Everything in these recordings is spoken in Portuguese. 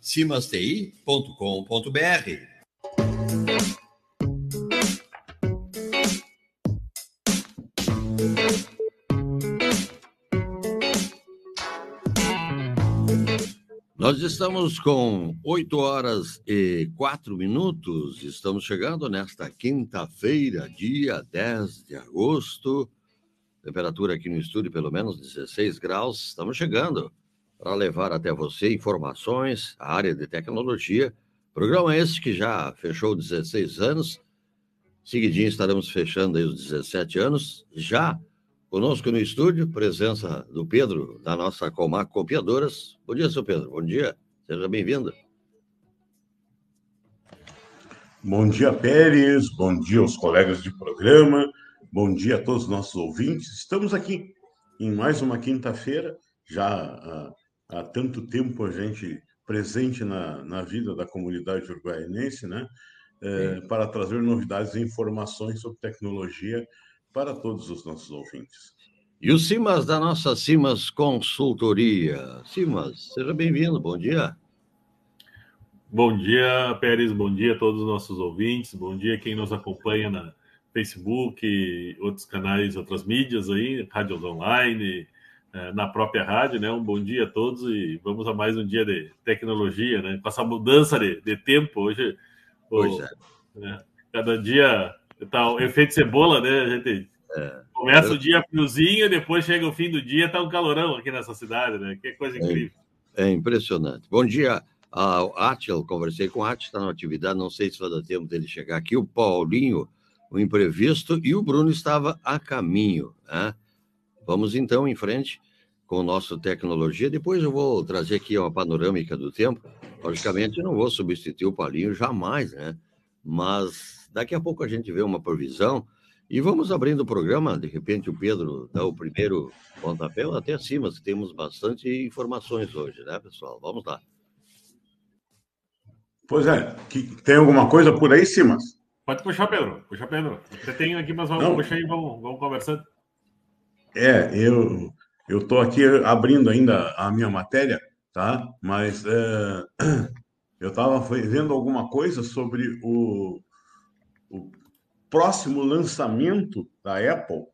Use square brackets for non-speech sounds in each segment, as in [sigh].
cimasti.com.br. Nós estamos com 8 horas e 4 minutos. Estamos chegando nesta quinta-feira, dia 10 de agosto. Temperatura aqui no estúdio, pelo menos 16 graus. Estamos chegando para levar até você informações, a área de tecnologia. Programa esse que já fechou 16 anos. Seguidinho estaremos fechando aí os 17 anos. Já Conosco no estúdio, presença do Pedro, da nossa Comac Copiadoras. Bom dia, seu Pedro. Bom dia. Seja bem-vindo. Bom dia, Pérez. Bom dia aos colegas de programa. Bom dia a todos os nossos ouvintes. Estamos aqui em mais uma quinta-feira. Já há, tanto tempo a gente presente na, na vida da comunidade uruguaianense, né? É, para trazer novidades e informações sobre tecnologia para todos os nossos ouvintes. E o Simas da nossa Simas Consultoria. Simas, seja bem-vindo, bom dia. Bom dia, Pérez, bom dia a todos os nossos ouvintes, bom dia quem nos acompanha na Facebook, outros canais, outras mídias aí, rádios online, na própria rádio, né? Um bom dia a todos e vamos a mais um dia de tecnologia, né? Com essa mudança de, de tempo hoje. O, é. Né? Cada dia Tá, o efeito cebola, né? A gente é. começa o dia friozinho, depois chega o fim do dia, tá um calorão aqui nessa cidade, né? Que coisa é. incrível. É, é impressionante. Bom dia ao Atil, conversei com o Atil, está na atividade, não sei se vai dar tempo dele chegar aqui. O Paulinho, o imprevisto, e o Bruno estava a caminho. Né? Vamos então em frente com o nosso tecnologia. Depois eu vou trazer aqui uma panorâmica do tempo. Logicamente, não vou substituir o Paulinho jamais, né? Mas Daqui a pouco a gente vê uma provisão e vamos abrindo o programa. De repente, o Pedro dá o primeiro pontapé até acima, temos bastante informações hoje, né, pessoal? Vamos lá. Pois é, tem alguma coisa por aí, Simas? Pode puxar, Pedro. Puxa, Pedro. Você tem aqui, mas vamos Não. puxar e vamos, vamos conversando. É, eu eu estou aqui abrindo ainda a minha matéria, tá? Mas é, [clears throat] eu estava vendo alguma coisa sobre o, o próximo lançamento da Apple,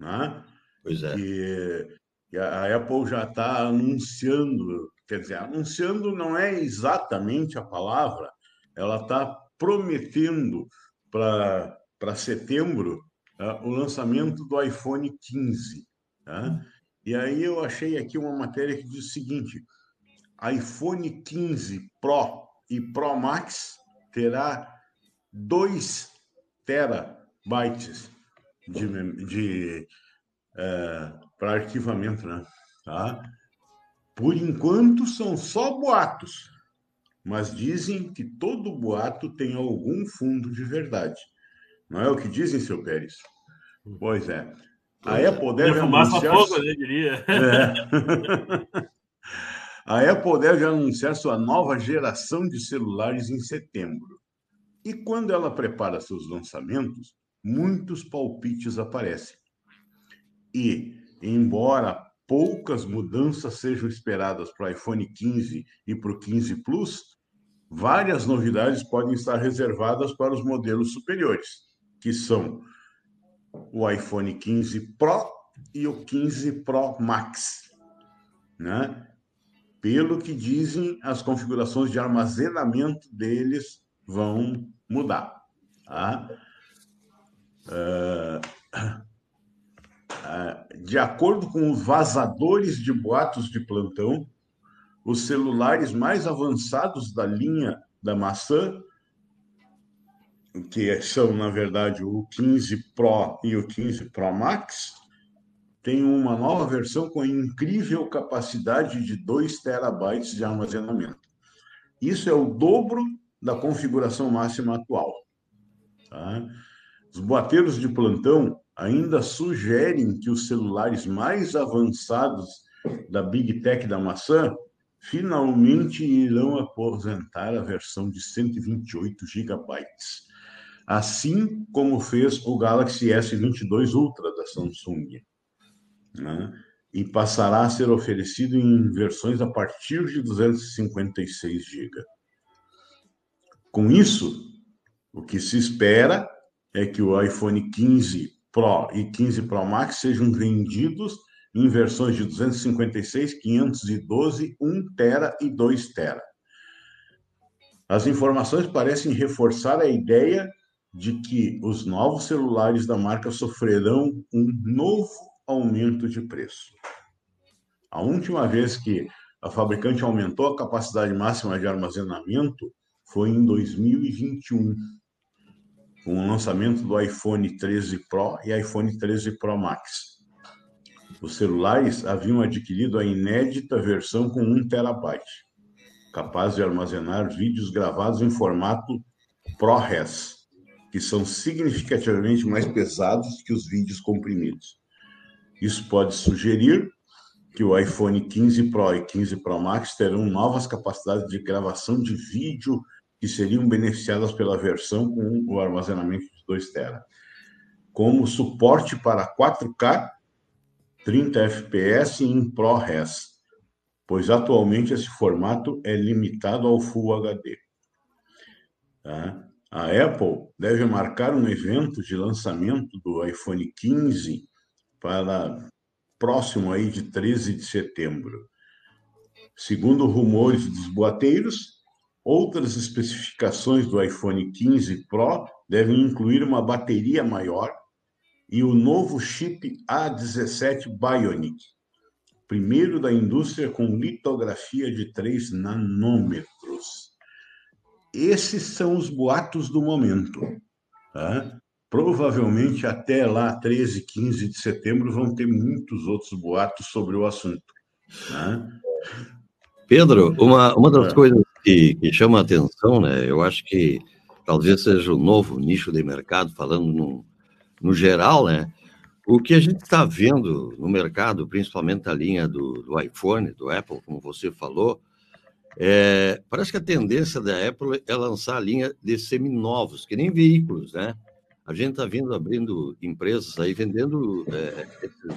né? Pois é. Que, que a Apple já está anunciando, quer dizer, anunciando não é exatamente a palavra, ela está prometendo para setembro uh, o lançamento do iPhone 15. Né? E aí eu achei aqui uma matéria que diz o seguinte: iPhone 15 Pro e Pro Max terá dois terabytes de, de é, para arquivamento, né? Tá? Por enquanto são só boatos, mas dizem que todo boato tem algum fundo de verdade. Não é o que dizem, seu Pérez? Pois é. A Apple deve anunciar... Fogo, eu diria. É. [laughs] A Apple deve anunciar sua nova geração de celulares em setembro. E quando ela prepara seus lançamentos, muitos palpites aparecem. E, embora poucas mudanças sejam esperadas para o iPhone 15 e para o 15 Plus, várias novidades podem estar reservadas para os modelos superiores, que são o iPhone 15 Pro e o 15 Pro Max. Né? Pelo que dizem, as configurações de armazenamento deles vão mudar. Tá? Uh, de acordo com os vazadores de boatos de plantão, os celulares mais avançados da linha da maçã, que são, na verdade, o 15 Pro e o 15 Pro Max, têm uma nova versão com incrível capacidade de 2 terabytes de armazenamento. Isso é o dobro da configuração máxima atual. Tá? Os boateiros de plantão ainda sugerem que os celulares mais avançados da Big Tech da maçã finalmente irão aposentar a versão de 128 GB, assim como fez o Galaxy S22 Ultra da Samsung. Né? e passará a ser oferecido em versões a partir de 256 GB. Com isso, o que se espera é que o iPhone 15 Pro e 15 Pro Max sejam vendidos em versões de 256, 512, 1 tera e 2 tera. As informações parecem reforçar a ideia de que os novos celulares da marca sofrerão um novo aumento de preço. A última vez que a fabricante aumentou a capacidade máxima de armazenamento foi em 2021, com o lançamento do iPhone 13 Pro e iPhone 13 Pro Max. Os celulares haviam adquirido a inédita versão com 1 terabyte, capaz de armazenar vídeos gravados em formato ProRes, que são significativamente mais pesados que os vídeos comprimidos. Isso pode sugerir que o iPhone 15 Pro e 15 Pro Max terão novas capacidades de gravação de vídeo que seriam beneficiadas pela versão com o armazenamento de 2 TB, como suporte para 4K, 30 FPS em ProRes, pois atualmente esse formato é limitado ao Full HD. Tá? A Apple deve marcar um evento de lançamento do iPhone 15 para próximo aí de 13 de setembro. Segundo rumores dos boateiros, outras especificações do iPhone 15 Pro devem incluir uma bateria maior e o novo chip A17 Bionic, primeiro da indústria com litografia de 3 nanômetros. Esses são os boatos do momento. Tá? Provavelmente até lá, 13, 15 de setembro, vão ter muitos outros boatos sobre o assunto. Tá? Pedro, uma, uma das é. coisas que, que chama a atenção, né? Eu acho que talvez seja o um novo nicho de mercado, falando no, no geral, né? O que a gente está vendo no mercado, principalmente a linha do, do iPhone, do Apple, como você falou, é, parece que a tendência da Apple é lançar a linha de seminovos, que nem veículos, né? A gente está vindo abrindo empresas aí vendendo é, esses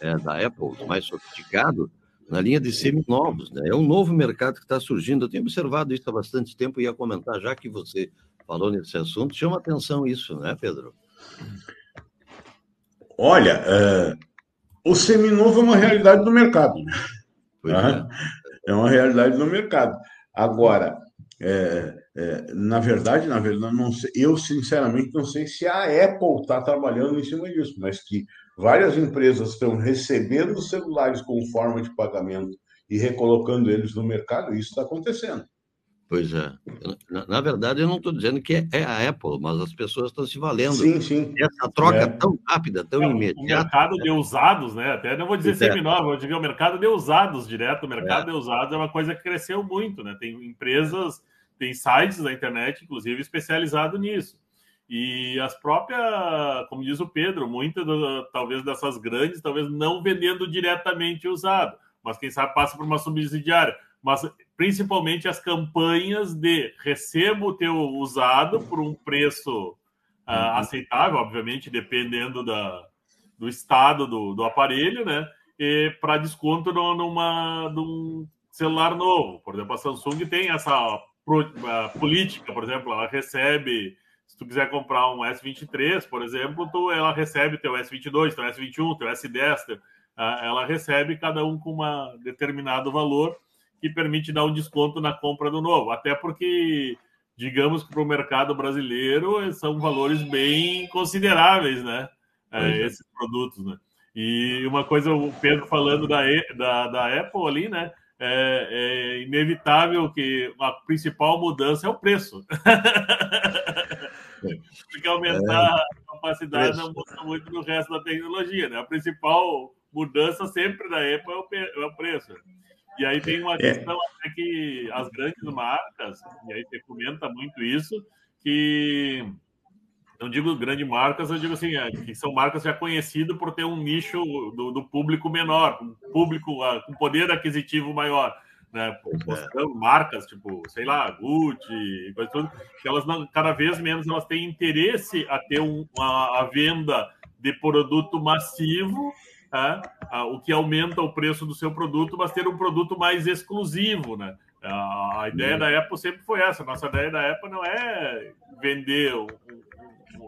é, da Apple, mais sofisticado, na linha de seminovos, né? É um novo mercado que está surgindo. Eu tenho observado isso há bastante tempo e ia comentar, já que você falou nesse assunto, chama atenção isso, né, Pedro? Olha, uh, o seminovo é uma realidade do mercado. Né? Pois é é uma realidade no mercado. Agora, é, é, na verdade, na verdade, não sei, eu sinceramente não sei se a Apple está trabalhando em cima disso, mas que várias empresas estão recebendo celulares com forma de pagamento e recolocando eles no mercado, isso está acontecendo. Pois é. Na, na, verdade, eu não estou dizendo que é a Apple, mas as pessoas estão se valendo. Sim, sim. Essa troca é. tão rápida, tão imediata. O mercado né? de usados, né? Até não vou dizer é. seminova, eu digo o mercado de usados direto. O mercado é. de usados é uma coisa que cresceu muito, né? Tem empresas, tem sites da internet, inclusive, especializado nisso. E as próprias, como diz o Pedro, muitas talvez dessas grandes, talvez não vendendo diretamente usado, mas quem sabe passa por uma subsidiária. Mas principalmente as campanhas de recebo o teu usado por um preço uh, uhum. aceitável, obviamente, dependendo da, do estado do, do aparelho, né? E para desconto no, numa, num celular novo. Por exemplo, a Samsung tem essa política, por exemplo, ela recebe. Se tu quiser comprar um S23, por exemplo, tu, ela recebe teu S22, teu S21, teu S10, teu, uh, ela recebe cada um com um determinado valor que permite dar um desconto na compra do novo. Até porque, digamos que para o mercado brasileiro são valores bem consideráveis, né? É, é, esses produtos, né? E uma coisa, o Pedro falando da, da, da Apple ali, né? É, é, inevitável que a principal mudança é o preço. [laughs] Porque aumentar é, a capacidade não muda muito no resto da tecnologia, né? A principal mudança sempre da Apple é o, é preço. E aí tem uma é. questão é. até que as grandes marcas, e aí você comenta muito isso, que não digo grandes marcas, eu digo assim, é, que são marcas já conhecidas por ter um nicho do, do público menor, um público uh, com poder aquisitivo maior. Né, mostrando é. marcas tipo, sei lá, Gucci, coisa tudo, que elas não, cada vez menos elas têm interesse a ter um, uma, a venda de produto massivo ah, ah, o que aumenta o preço do seu produto, mas ter um produto mais exclusivo, né? A, ideia da Apple sempre foi essa. Nossa ideia da Apple não é vender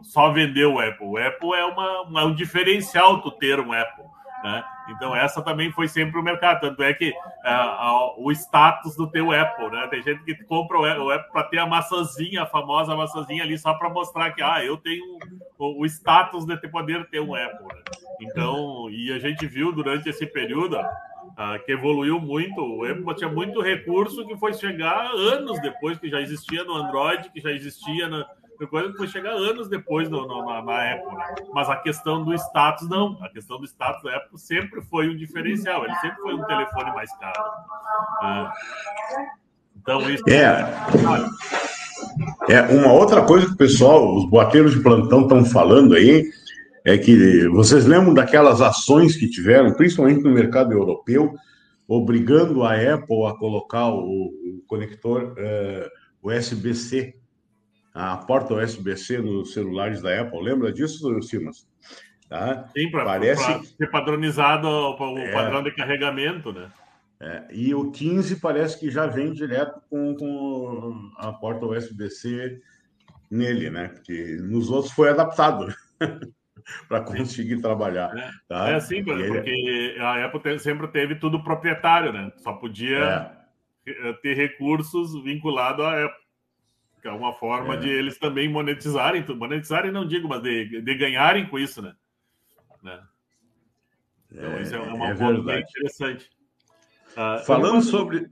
só vender o Apple. O Apple é uma, é um diferencial tu ter um Apple. Né? Então, essa também foi sempre o mercado. Tanto é que uh, uh, o status do teu Apple, né? Tem gente que compra o Apple para ter a maçãzinha, a famosa maçãzinha ali, só para mostrar que ah, eu tenho o, o, status de poder ter um Apple. Né? Então, e a gente viu durante esse período uh, que evoluiu muito. O Apple tinha muito recurso que foi chegar anos depois, que já existia no Android, que já existia na coisa que foi chegar anos depois no, no, na, na, Apple. Né? Mas a questão do status, não. A questão do status da Apple sempre foi um diferencial. Ele sempre foi um telefone mais caro. É. Então, isso. É. é. Uma outra coisa que o pessoal, os boateiros de plantão estão falando aí, é que vocês lembram daquelas ações que tiveram, principalmente no mercado europeu, obrigando a Apple a colocar o, o conector uh, é, USB-C a porta USB-C nos celulares da Apple. Lembra disso, Simas? Tá? Sim, para Parece... ser padronizado o é... padrão de carregamento, né? É, e o 15 parece que já vem direto com, com a porta USB-C nele, né? Porque nos outros foi adaptado [laughs] [laughs] para conseguir trabalhar. É, tá? é assim, porque a Apple sempre teve tudo proprietário, né? Só podia é. ter recursos vinculados à Apple que é uma forma é. de eles também monetizarem, monetizarem não digo, mas de, de ganharem com isso, né? né? Então, é, isso é uma é forma bem interessante. Uh, Falando sobre.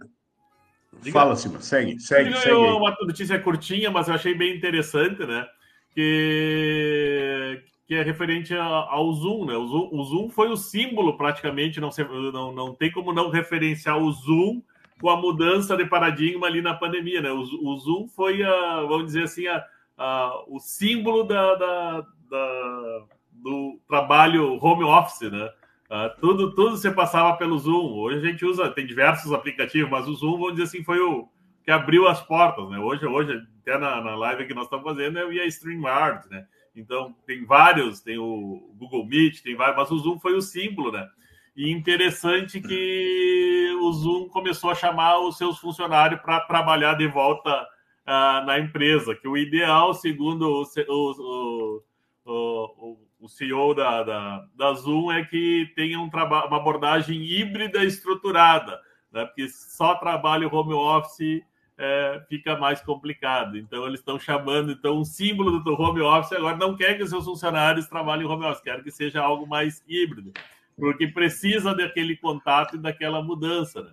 Diga. Fala, Cima, segue, segue, segue. Uma notícia curtinha, mas eu achei bem interessante, né? Que, que é referente ao Zoom, né? O Zoom, o Zoom foi o símbolo, praticamente, não, não, não tem como não referenciar o Zoom com a mudança de paradigma ali na pandemia, né? O, o Zoom foi, a, vamos dizer assim, a, a, o símbolo da, da, da, do trabalho home office, né? Uh, tudo, tudo você passava pelo Zoom. Hoje a gente usa, tem diversos aplicativos, mas o Zoom, vamos dizer assim, foi o que abriu as portas, né? Hoje, hoje até na, na live que nós estamos fazendo, eu ia StreamYard, né? Então, tem vários, tem o Google Meet, tem vários, mas o Zoom foi o símbolo, né? E interessante que o Zoom começou a chamar os seus funcionários para trabalhar de volta uh, na empresa, que o ideal, segundo o, o, o, o CEO da, da, da, Zoom, é que tenha um uma abordagem híbrida estruturada, né? porque só trabalho home office é, fica mais complicado. Então, eles estão chamando, então, um símbolo do home office agora não quer que seus funcionários trabalhem home office, quer que seja algo mais híbrido porque precisa daquele contato e daquela mudança. Né?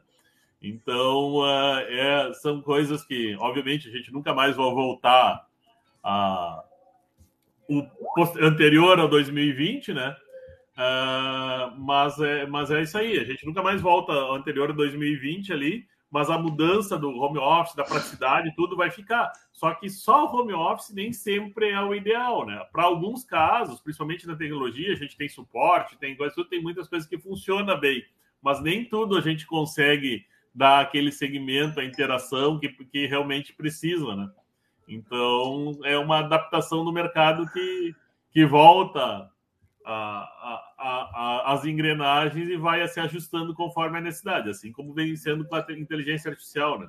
Então, uh, é, são coisas que, obviamente, a gente nunca mais vai voltar a o anterior a 2020, né? Uh, mas, é, mas é isso aí, a gente nunca mais volta ao anterior a 2020 ali, mas a mudança do home office, da praticidade, tudo vai ficar. Só que só o home office nem sempre é o ideal, né? Para alguns casos, principalmente na tecnologia, a gente tem suporte, tem tem muitas coisas que funcionam bem, mas nem tudo a gente consegue dar aquele segmento, a interação que, que realmente precisa, né? Então, é uma adaptação do mercado que, que volta a, a, as engrenagens e vai se ajustando conforme a necessidade, assim como vem sendo com a inteligência artificial, né?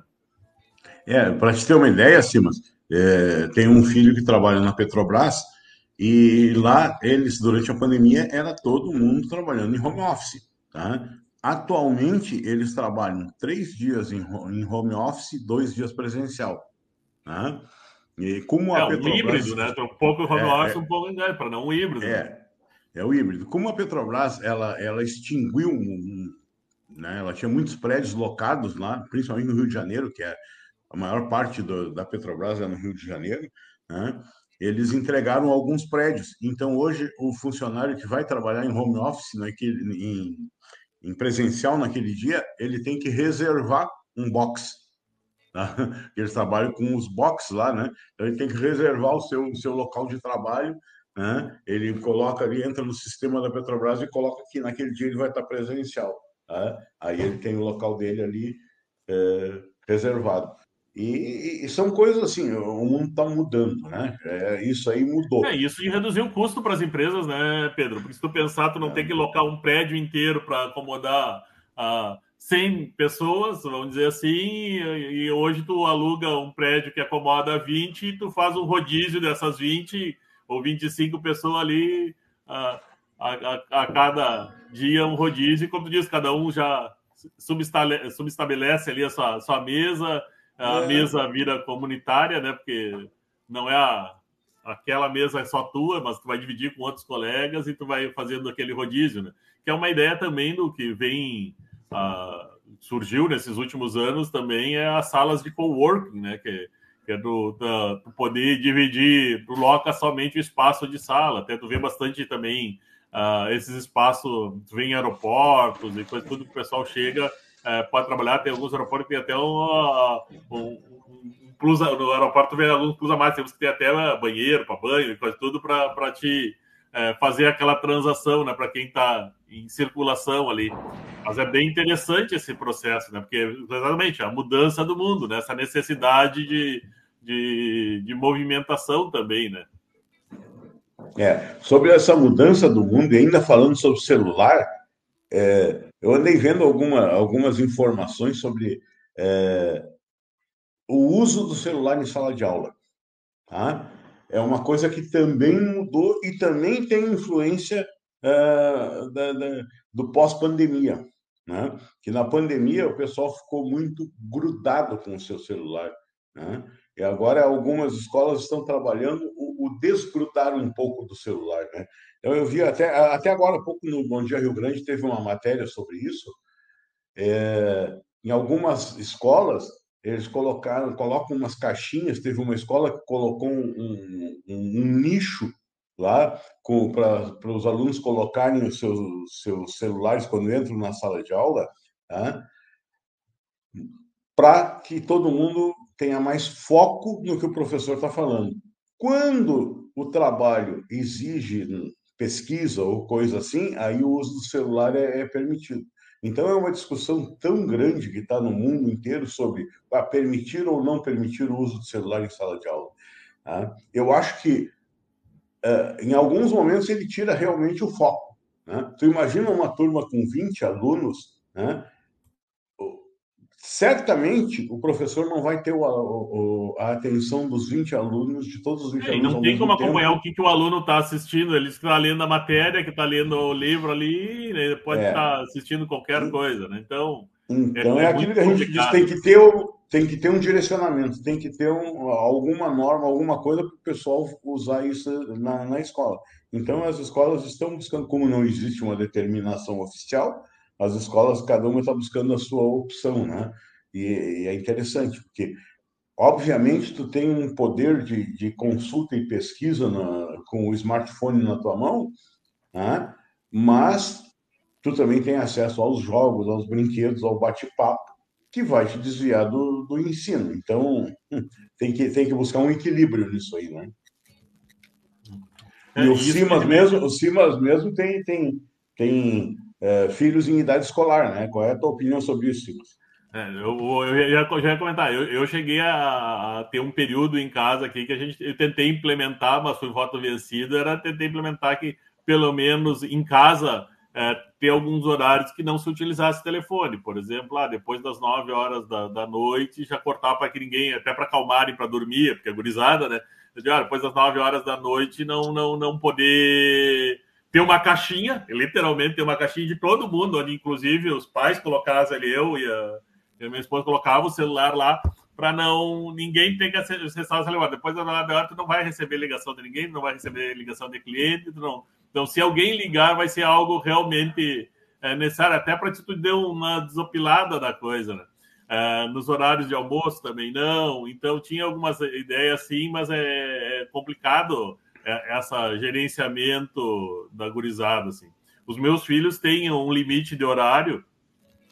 É, para te ter uma ideia, Simas, é, tem um filho que trabalha na Petrobras e lá eles, durante a pandemia, era todo mundo trabalhando em home office, tá? Atualmente, eles trabalham três dias em, em home office, dois dias presencial, tá? E como a é, Petrobras... um híbrido, né? Um pouco home é, office, é, um pouco em para não um híbrido. É, é o híbrido. Como a Petrobras ela, ela extinguiu, né, ela tinha muitos prédios locados lá, principalmente no Rio de Janeiro, que é a maior parte do, da Petrobras é no Rio de Janeiro, né, eles entregaram alguns prédios. Então, hoje, o funcionário que vai trabalhar em home office, naquele, em, em presencial naquele dia, ele tem que reservar um box. Tá? [laughs] Eles trabalham com os boxes lá, né? Então, ele tem que reservar o seu, o seu local de trabalho né? ele coloca ali, entra no sistema da Petrobras e coloca que naquele dia ele vai estar presencial. Tá? Aí ele tem o local dele ali é, reservado. E, e, são coisas assim, o mundo está mudando, né? É, isso aí mudou. É isso de reduzir o custo para as empresas, né, Pedro? Porque se tu pensar, tu não é. tem que locar um prédio inteiro para acomodar a uh, 100 pessoas, vamos dizer assim, e, e hoje tu aluga um prédio que acomoda 20 e tu faz um rodízio dessas 20 ou 25 pessoas ali a, a, a, cada dia um rodízio, e como tu diz, cada um já subestabelece ali a sua, sua mesa, a é. mesa vira comunitária, né? Porque não é a, aquela mesa é só tua, mas tu vai dividir com outros colegas e tu vai fazendo aquele rodízio, né? Que é uma ideia também do que vem uh, surgiu nesses últimos anos também é as salas de coworking, né? Que, que é do, do, poder dividir, tu loca somente o espaço de sala. Até tu vê bastante também uh, esses espaços, tu vê em aeroportos e coisa, tudo que o pessoal chega, uh, pode trabalhar. Tem alguns aeroportos que tem até um, um, um plus, no aeroporto vê alguns plus a mais, temos que ter até banheiro para banho e coisa tudo para te é, fazer aquela transação, né, para quem está em circulação ali. Mas é bem interessante esse processo, né, porque exatamente a mudança do mundo, né, essa necessidade de, de, de movimentação também, né. É, sobre essa mudança do mundo, e ainda falando sobre celular, é, eu andei vendo alguma, algumas informações sobre é, o uso do celular em sala de aula. Tá? É uma coisa que também mudou e também tem influência uh, da, da, do pós-pandemia. Né? Que na pandemia o pessoal ficou muito grudado com o seu celular. Né? E agora algumas escolas estão trabalhando o, o desgrudar um pouco do celular. Né? Então eu vi até, até agora há pouco no Bom Dia Rio Grande teve uma matéria sobre isso. É, em algumas escolas eles colocaram, colocam umas caixinhas. Teve uma escola que colocou um, um, um nicho lá para os alunos colocarem os seus, seus celulares quando entram na sala de aula, tá? para que todo mundo tenha mais foco no que o professor está falando. Quando o trabalho exige pesquisa ou coisa assim, aí o uso do celular é, é permitido. Então, é uma discussão tão grande que está no mundo inteiro sobre ah, permitir ou não permitir o uso do celular em sala de aula. Tá? Eu acho que, uh, em alguns momentos, ele tira realmente o foco. Né? Tu imagina uma turma com 20 alunos, né? Certamente o professor não vai ter o, o, a atenção dos 20 alunos, de todos os 20 é, alunos. Não tem como acompanhar o que, que o aluno está assistindo, ele está lendo a matéria, que está lendo o livro ali, ele pode estar é. tá assistindo qualquer coisa, né? Então. Então é, é aquilo que a gente diz, tem que ter o, tem que ter um direcionamento, tem que ter um, alguma norma, alguma coisa para o pessoal usar isso na, na escola. Então as escolas estão buscando, como não existe uma determinação oficial, as escolas, cada uma está buscando a sua opção, né? E, e, é interessante, porque, obviamente, tu tem um poder de, de consulta e pesquisa na, com o smartphone na tua mão, né? mas tu também tem acesso aos jogos, aos brinquedos, ao bate-papo, que vai te desviar do, do ensino. Então, [laughs] tem que, tem que buscar um equilíbrio nisso aí, né? É, e o Simas mesmo, o Simas mesmo tem, tem, tem é, filhos em idade escolar, né? Qual é a tua opinião sobre isso, Silas? É, eu, eu, já, já ia comentar, eu, eu cheguei a, a, ter um período em casa aqui que a gente eu tentei implementar, mas fui voto vencido, era tentar implementar que, pelo menos em casa, é, ter alguns horários que não se utilizasse telefone. Por exemplo, lá, depois das 9 horas da, da noite, já cortar para que ninguém, até para acalmarem para dormir, porque é gurizada, né? Eu ah, depois das 9 horas da noite, não, não, não poder tem uma caixinha, literalmente tem uma caixinha de todo mundo, onde inclusive os pais colocavam ali, eu e a, e a minha esposa colocava o celular lá para não ninguém ter que acessar o celular. Depois da hora tu não vai receber ligação de ninguém, não vai receber ligação de cliente, não. Então, se alguém ligar, vai ser algo realmente é, necessário, até para te dar uma desopilada da coisa, né? É, nos horários de almoço também não. Então, tinha algumas ideias assim, mas é, é complicado essa gerenciamento da gurizada, assim. Os meus filhos têm um limite de horário,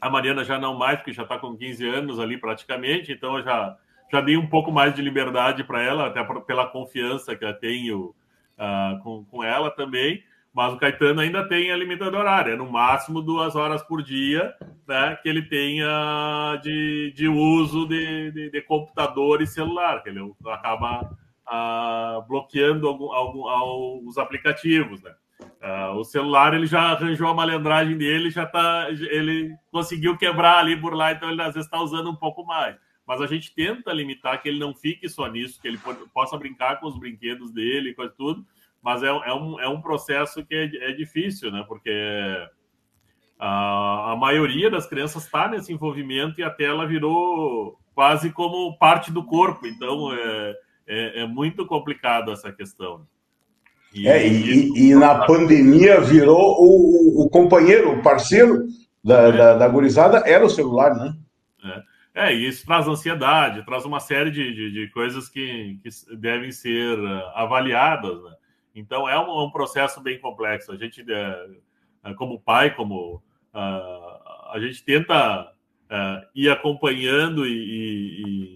a Mariana já não mais, porque já está com 15 anos ali praticamente, então eu já, já dei um pouco mais de liberdade para ela, até pela confiança que eu tenho uh, com, com ela também, mas o Caetano ainda tem a limitação horária, é no máximo duas horas por dia né, que ele tenha de, de uso de, de, de computador e celular, que ele acaba ah, bloqueando algum, algum, alguns aplicativos. Né? Ah, o celular ele já arranjou a malandragem dele, já tá, ele conseguiu quebrar ali lá, então ele às vezes está usando um pouco mais. Mas a gente tenta limitar que ele não fique só nisso, que ele possa brincar com os brinquedos dele, com tudo, mas é, é, um, é um processo que é, é difícil, né? Porque a, a maioria das crianças está nesse envolvimento e a tela virou quase como parte do corpo. Então é, é, é muito complicado essa questão. E, é, e, e, na pandemia virou o, o companheiro, o parceiro da, é. da, da gurizada era o celular, né? É. é, e isso traz ansiedade, traz uma série de, de, de coisas que, que devem ser uh, avaliadas, né? Então é um, um, processo bem complexo. A gente, é, é, como pai, como uh, a gente tenta ir acompanhando e, e,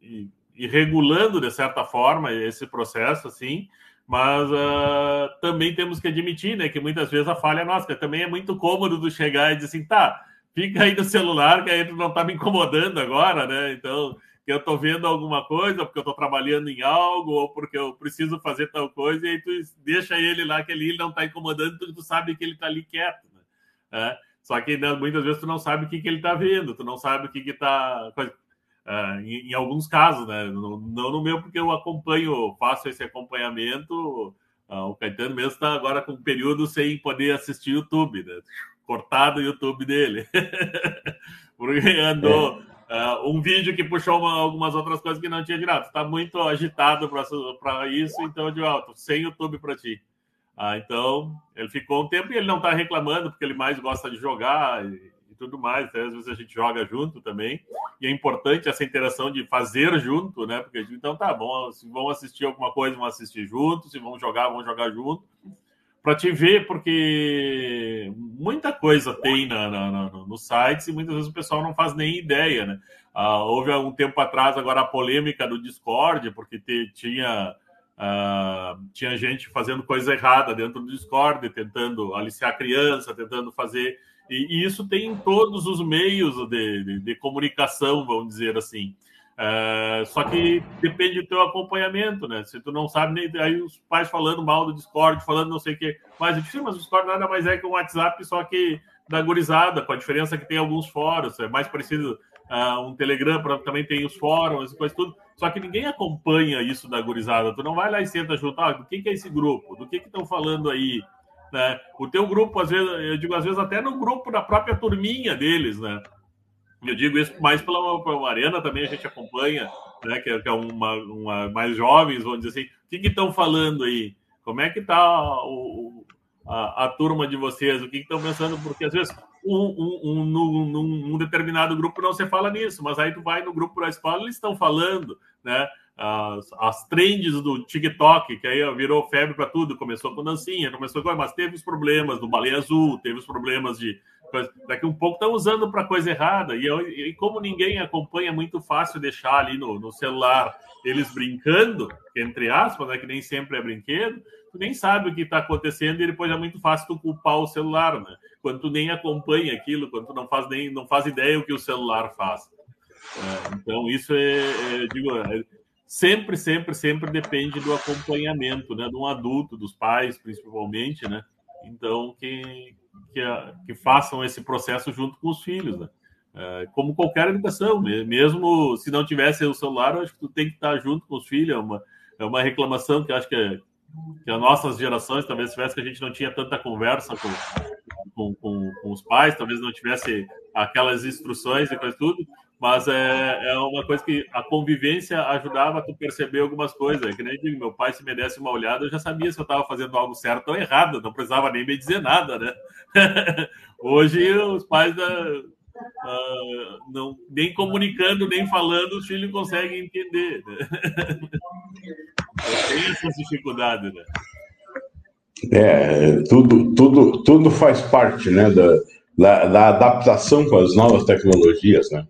e, e, regulando de certa forma esse processo, assim. Mas uh, também temos que admitir, né, que muitas vezes a falha é nossa. Também é muito cômodo do chegar e dizer assim, tá, fica aí no celular que aí tu não tá me incomodando agora, né? Então que eu estou vendo alguma coisa, porque eu estou trabalhando em algo, ou porque eu preciso fazer tal coisa, e aí tu deixa ele lá, que ele não está incomodando, tu, tu sabe que ele está ali quieto. Né? É, só que né, muitas vezes tu não sabe o que, que ele está vendo, tu não sabe o que está. Uh, em, em, alguns casos, né? Não, não, no meu, porque eu acompanho, faço esse acompanhamento. Uh, o Caetano mesmo está agora com um período sem poder assistir YouTube, né? Cortado o YouTube dele. [laughs] porque andou. É Uh, um vídeo que puxou uma, algumas outras coisas que não tinha direto. Está muito agitado para isso, então eu digo, oh, sem YouTube para ti. Ah, então, ele ficou um tempo e ele não está reclamando, porque ele mais gosta de jogar e tudo mais. Até às vezes a gente joga junto também. E é importante essa interação de fazer junto, né? Porque então tá bom, se vão assistir alguma coisa, vão assistir junto, se vão jogar, vão jogar junto para te ver, porque muita coisa tem na, na, na, no sites e muitas vezes o pessoal não faz nem ideia, né? Ah, houve algum tempo atrás agora a polêmica do Discord, porque te, tinha, ah, tinha gente fazendo coisa errada dentro do Discord, tentando aliciar criança, tentando fazer. E, e isso tem em todos os meios de, de, de comunicação, vamos dizer assim. É, só que depende do teu acompanhamento, né? Se tu não sabe, nem aí os pais falando mal do Discord, falando não sei o quê. Mas disse, mas o Discord nada mais é que um WhatsApp, só que da gurizada, com a diferença que tem alguns fóruns, é mais parecido uh, um Telegram, também tem os fóruns e coisa tudo. Só que ninguém acompanha isso da gurizada. Tu não vai lá e senta junto, ah, do que, que é esse grupo? Do que estão falando aí? Né? O teu grupo, às vezes, eu digo, às vezes até no grupo da própria turminha deles, né? Eu digo isso mais pela, pela Mariana também, a gente acompanha, né, que é, que é uma, uma, mais jovens, vamos dizer assim, o que estão falando aí? Como é que está a, a, turma de vocês? O que estão pensando? Porque às vezes um, um, um, num, num, determinado grupo não se fala nisso, mas aí tu vai no grupo da escola eles estão falando, né? As, as trends do TikTok, que aí virou febre para tudo, começou com dancinha, começou com, mas teve os problemas do baleia azul, teve os problemas de daqui um pouco estão usando para coisa errada. E, e, como ninguém acompanha, é muito fácil deixar ali no, no, celular eles brincando, entre aspas, né, que nem sempre é brinquedo, tu nem sabe o que está acontecendo e depois é muito fácil tu culpar o celular, né? Quando tu nem acompanha aquilo, quando tu não faz nem não faz ideia o que o celular faz. É, então isso é, é digo, é, sempre, sempre, sempre depende do acompanhamento, né? De um adulto, dos pais, principalmente, né? Então que que, que façam esse processo junto com os filhos, né? É, como qualquer educação, mesmo se não tivesse o celular, eu acho que tu tem que estar junto com os filhos. É uma, é uma reclamação que acho que, é, que as nossas gerações talvez tivesse que a gente não tinha tanta conversa com, com, com, com os pais, talvez não tivesse aquelas instruções e coisa tudo mas é, é uma coisa que a convivência ajudava a tu perceber algumas coisas. É que nem digo, meu pai, se me desse uma olhada, eu já sabia se eu estava fazendo algo certo ou errado, não precisava nem me dizer nada, né? [laughs] Hoje, os pais, uh, não, nem comunicando, nem falando, os filhos conseguem entender. Né? [laughs] Tem essas dificuldades, né? É, tudo, tudo, tudo faz parte né, da, da, da adaptação com as novas tecnologias, né?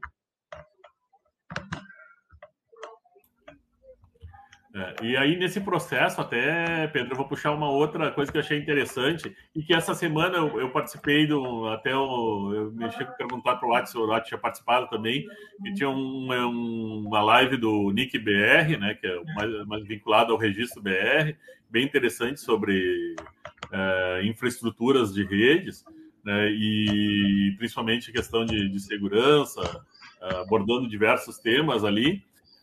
É, e aí, nesse processo, até, Pedro, eu vou puxar uma outra coisa que eu achei interessante, e que essa semana eu, eu participei do. Até o, eu me chego a perguntar para o Watts, o Watts tinha participado também, e tinha um, uma live do Nick BR, né, que é mais, mais vinculado ao registro BR, bem interessante sobre é, infraestruturas de redes, né, e principalmente questão de, de segurança, abordando diversos temas ali.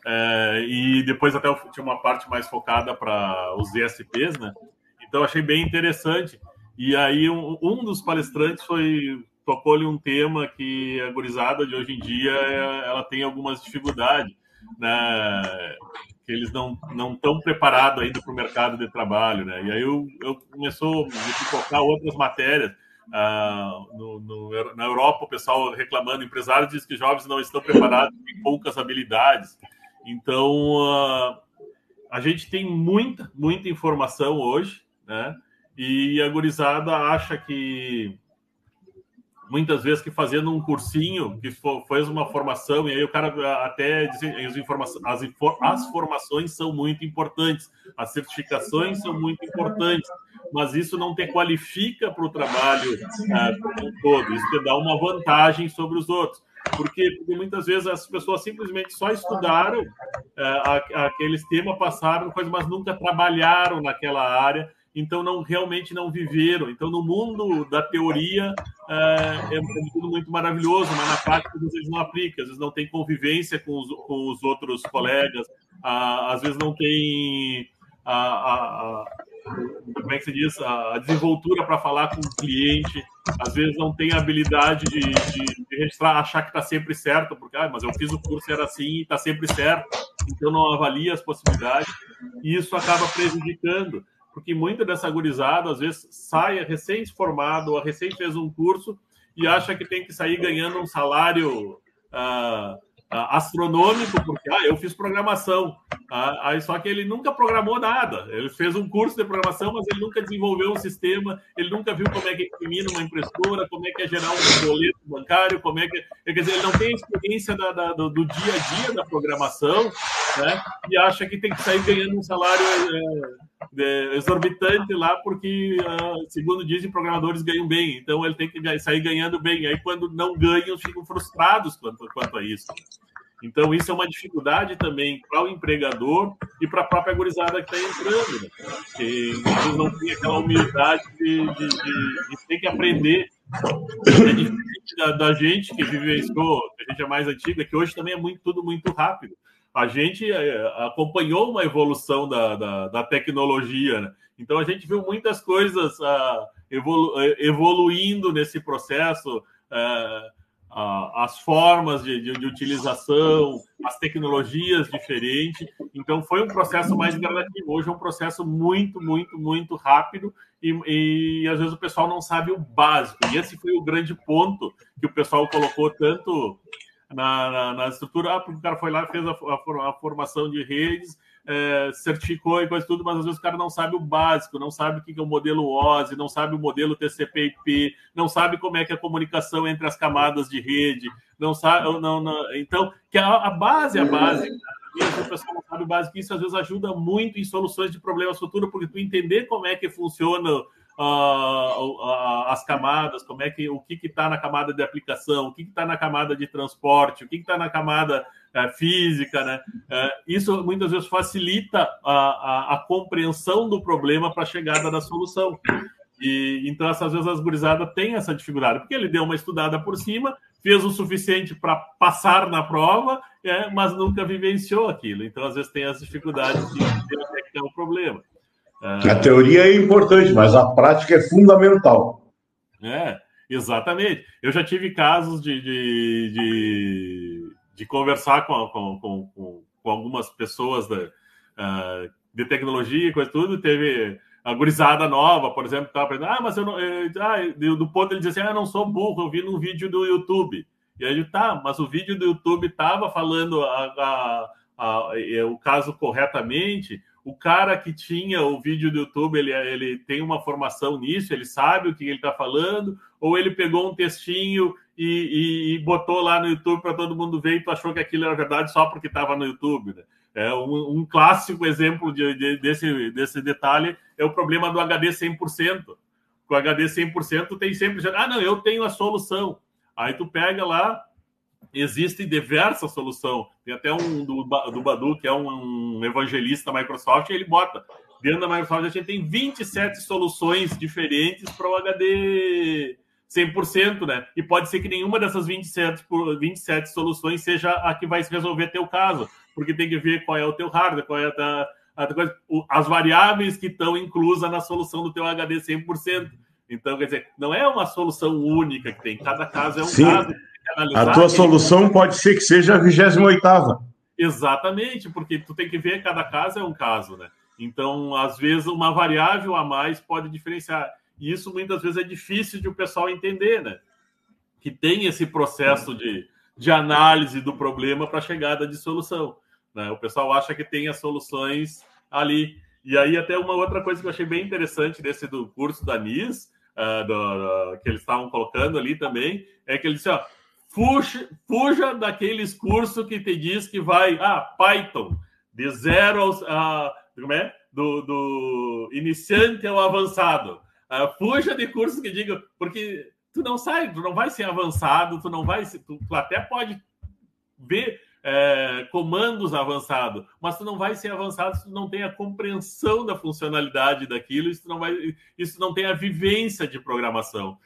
É, e depois até tinha uma parte mais focada para os ESPs, né? Então achei bem interessante. E aí um, um dos palestrantes foi tocou-lhe um tema que a gurizada de hoje em dia ela tem algumas dificuldades, né? Que eles não não estão preparados ainda para o mercado de trabalho, né? E aí eu, eu começou a me pipocar outras matérias. Ah, no, no, na Europa, o pessoal reclamando, empresários diz que jovens não estão preparados, têm poucas habilidades. Então, uh, a gente tem muita, muita informação hoje, né? E a gurizada acha que muitas vezes que fazendo um cursinho, que faz uma formação, e aí o cara até diz as, informações, as, as formações são muito importantes, as certificações são muito importantes, mas isso não te qualifica para o trabalho uh, todo, isso te dá uma vantagem sobre os outros. Por quê? Porque muitas vezes as pessoas simplesmente só estudaram uh, aqueles temas, passaram coisas, mas nunca trabalharam naquela área, então não realmente não viveram. Então, no mundo da teoria uh, é, tudo muito maravilhoso, mas na prática às vezes não aplica, às vezes não tem convivência com os, com os outros colegas, às vezes não tem a, a, como é que se diz, a desenvoltura para falar com o cliente, às vezes não tem a habilidade de, de, de registrar, achar que está sempre certo, porque, ah, mas eu fiz o curso, era assim está sempre certo, então não avalia as possibilidades, e isso acaba prejudicando, porque muita dessa gurizada, às vezes, sai recém-formado ou recém fez um curso e acha que tem que sair ganhando um salário. Uh, astronômico, porque ah, eu fiz programação. Ah, aí só que ele nunca programou nada. Ele fez um curso de programação, mas ele nunca desenvolveu um sistema, ele nunca viu como é que imprimir uma impressora, como é que é gerar um boleto bancário, como é que. Quer dizer, ele não tem experiência da, da, do, do, dia a dia da programação, né? E acha que tem que sair ganhando um salário é, é, exorbitante lá, porque, ah, segundo dizem, programadores ganham bem. Então ele tem que sair ganhando bem. Aí, quando não ganham, ficam frustrados quanto, quanto a isso. Então, isso é uma dificuldade também para o empregador e para a própria gurizada que está entrando, né? que eles não têm aquela humildade de, de, de, de ter que aprender. É diferente da, da gente que vivenciou, a gente é mais antiga, que hoje também é muito, tudo muito rápido. A gente é, acompanhou uma evolução da, da, da tecnologia, né? então a gente viu muitas coisas uh, evolu evoluindo nesse processo. Uh, as formas de, de, de, utilização, as tecnologias diferentes. Então, foi um processo mais gradativo. Hoje é um processo muito, muito, muito rápido e, e, às vezes o pessoal não sabe o básico. E esse foi o grande ponto que o pessoal colocou tanto na, na, na estrutura. Ah, porque o cara foi lá, fez a, a, a formação de redes é, certificou e coisa tudo, mas às vezes o cara não sabe o básico, não sabe o que é o modelo OSI, não sabe o modelo TCP/IP, não sabe como é que é a comunicação entre as camadas de rede, não sabe, não, não então que a, a base a base. O pessoal não sabe o básico, isso às vezes ajuda muito em soluções de problemas futuros, porque tu entender como é que funciona uh, as camadas, como é que o que está na camada de aplicação, o que está na camada de transporte, o que está na camada uh, física, né? Uh, isso muitas vezes facilita a, a, a compreensão do problema para a chegada da solução. E então, essas vezes, as gurizadas têm essa dificuldade, porque ele deu uma estudada por cima, fez o suficiente para passar na prova, é, mas nunca vivenciou aquilo. Então, às vezes, tem as dificuldades de entender o que é o problema. A teoria é importante, mas a prática é fundamental. É, exatamente. Eu já tive casos de, de, de, de conversar com, com, com, com, algumas pessoas da, uh, de tecnologia e coisa tudo. Teve a gurizada nova, por exemplo, que estava aprendendo. Ah, mas eu não. Eu, ah, do ponto ele dizia assim: ah, eu não sou burro, eu vi num vídeo do YouTube. E aí, tá, mas o vídeo do YouTube estava falando a, a, a, o caso corretamente o cara que tinha o vídeo do YouTube, ele, ele tem uma formação nisso, ele sabe o que ele está falando, ou ele pegou um textinho e, e, e botou lá no YouTube para todo mundo ver e tu achou que aquilo era verdade só porque estava no YouTube, né? É um, um clássico exemplo de, de, desse, desse detalhe é o problema do HD 100%. Com HD 100% tem sempre... Ah, não, eu tenho a solução. Aí tu pega lá, existe diversas soluções. Tem até um do, do Badu, que é um, um evangelista da Microsoft, e ele bota dentro da Microsoft a gente tem 27 soluções diferentes para o HD 100%, né? E pode ser que nenhuma dessas 27, 27 soluções seja a que vai resolver teu caso, porque tem que ver qual é o teu hardware, qual é a, a coisa, as variáveis que estão inclusas na solução do teu HD 100%. Então, quer dizer, não é uma solução única que tem, cada caso é um Sim. caso. A tua solução pode ser que seja a 28 Exatamente, porque tu tem que ver cada caso é um caso, né? Então, às vezes, uma variável a mais pode diferenciar. E isso muitas vezes é difícil de o pessoal entender, né? Que tem esse processo de, de análise do problema para a chegada de solução. Né? O pessoal acha que tem as soluções ali. E aí, até uma outra coisa que eu achei bem interessante desse do curso da NIS, uh, do, do, que eles estavam colocando ali também, é que ele disse: ó, fuja, fuja daqueles cursos que te diz que vai, ah, Python, de zero aos. Uh, como é? Do, do iniciante ao avançado. Uh, fuja de cursos que digam, porque tu não sai, tu não vai ser avançado, tu não vai, tu, tu até pode ver é, comandos avançados, mas tu não vai ser avançado se tu não tem a compreensão da funcionalidade daquilo, isso não vai, isso não tem a vivência de programação?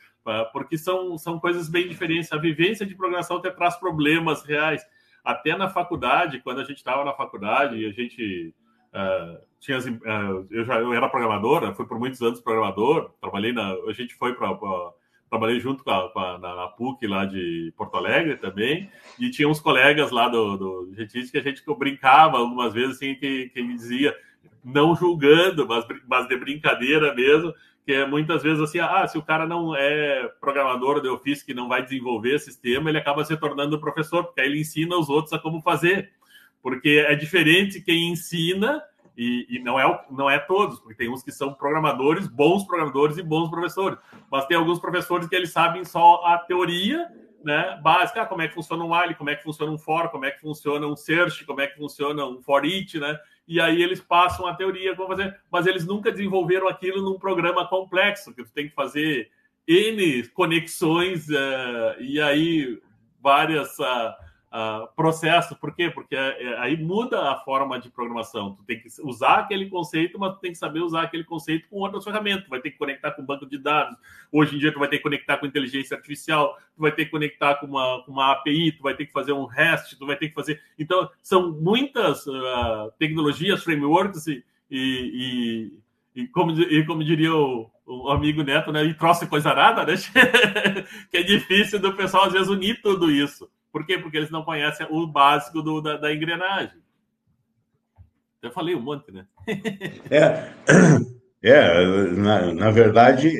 Porque são, são coisas bem diferentes. A vivência de programação até traz problemas reais. Até na faculdade, quando a gente estava na faculdade a gente Uh, tinha as, uh, eu já eu era programador, fui por muitos anos programador, trabalhei na, a gente foi para trabalhei junto com a, com a na, PUC lá de Porto Alegre também, e tinha uns colegas lá do, do que a gente brincava algumas vezes assim, que, que dizia, não julgando, mas, mas de brincadeira mesmo, que é muitas vezes assim, ah, se o cara não é programador de ofício que não vai desenvolver sistema, ele acaba se tornando professor, porque aí ele ensina os outros a como fazer. Porque é diferente quem ensina e, e, não, é, não é todos, porque tem uns que são programadores, bons programadores e bons professores, mas tem alguns professores que eles sabem só a teoria né, básica, ah, como é que funciona um while, como é que funciona um for, como é que funciona um search, como é que funciona um for each, né? E aí eles passam a teoria como fazer, mas eles nunca desenvolveram aquilo num programa complexo, que tu tem que fazer N conexões uh, e aí várias uh, uh, processo. Por quê? Porque é, é, aí muda a forma de programação. Tu tem que usar aquele conceito, mas tu tem que saber usar aquele conceito com outras ferramentas. Tu vai ter que conectar com banco de dados. Hoje em dia, tu vai ter que conectar com inteligência artificial, tu vai ter que conectar com uma, com uma API, tu vai ter que fazer um REST, tu vai ter que fazer. Então, são muitas uh, tecnologias, frameworks e, e, e, como, e como diria o, o amigo Neto, né? E troça coisa nada, né? [laughs] que é difícil do pessoal, às vezes, unir tudo isso. Por quê? Porque eles não conhecem o básico do, da, da engrenagem. Eu falei um monte, né? é, [clears throat] é na, na verdade,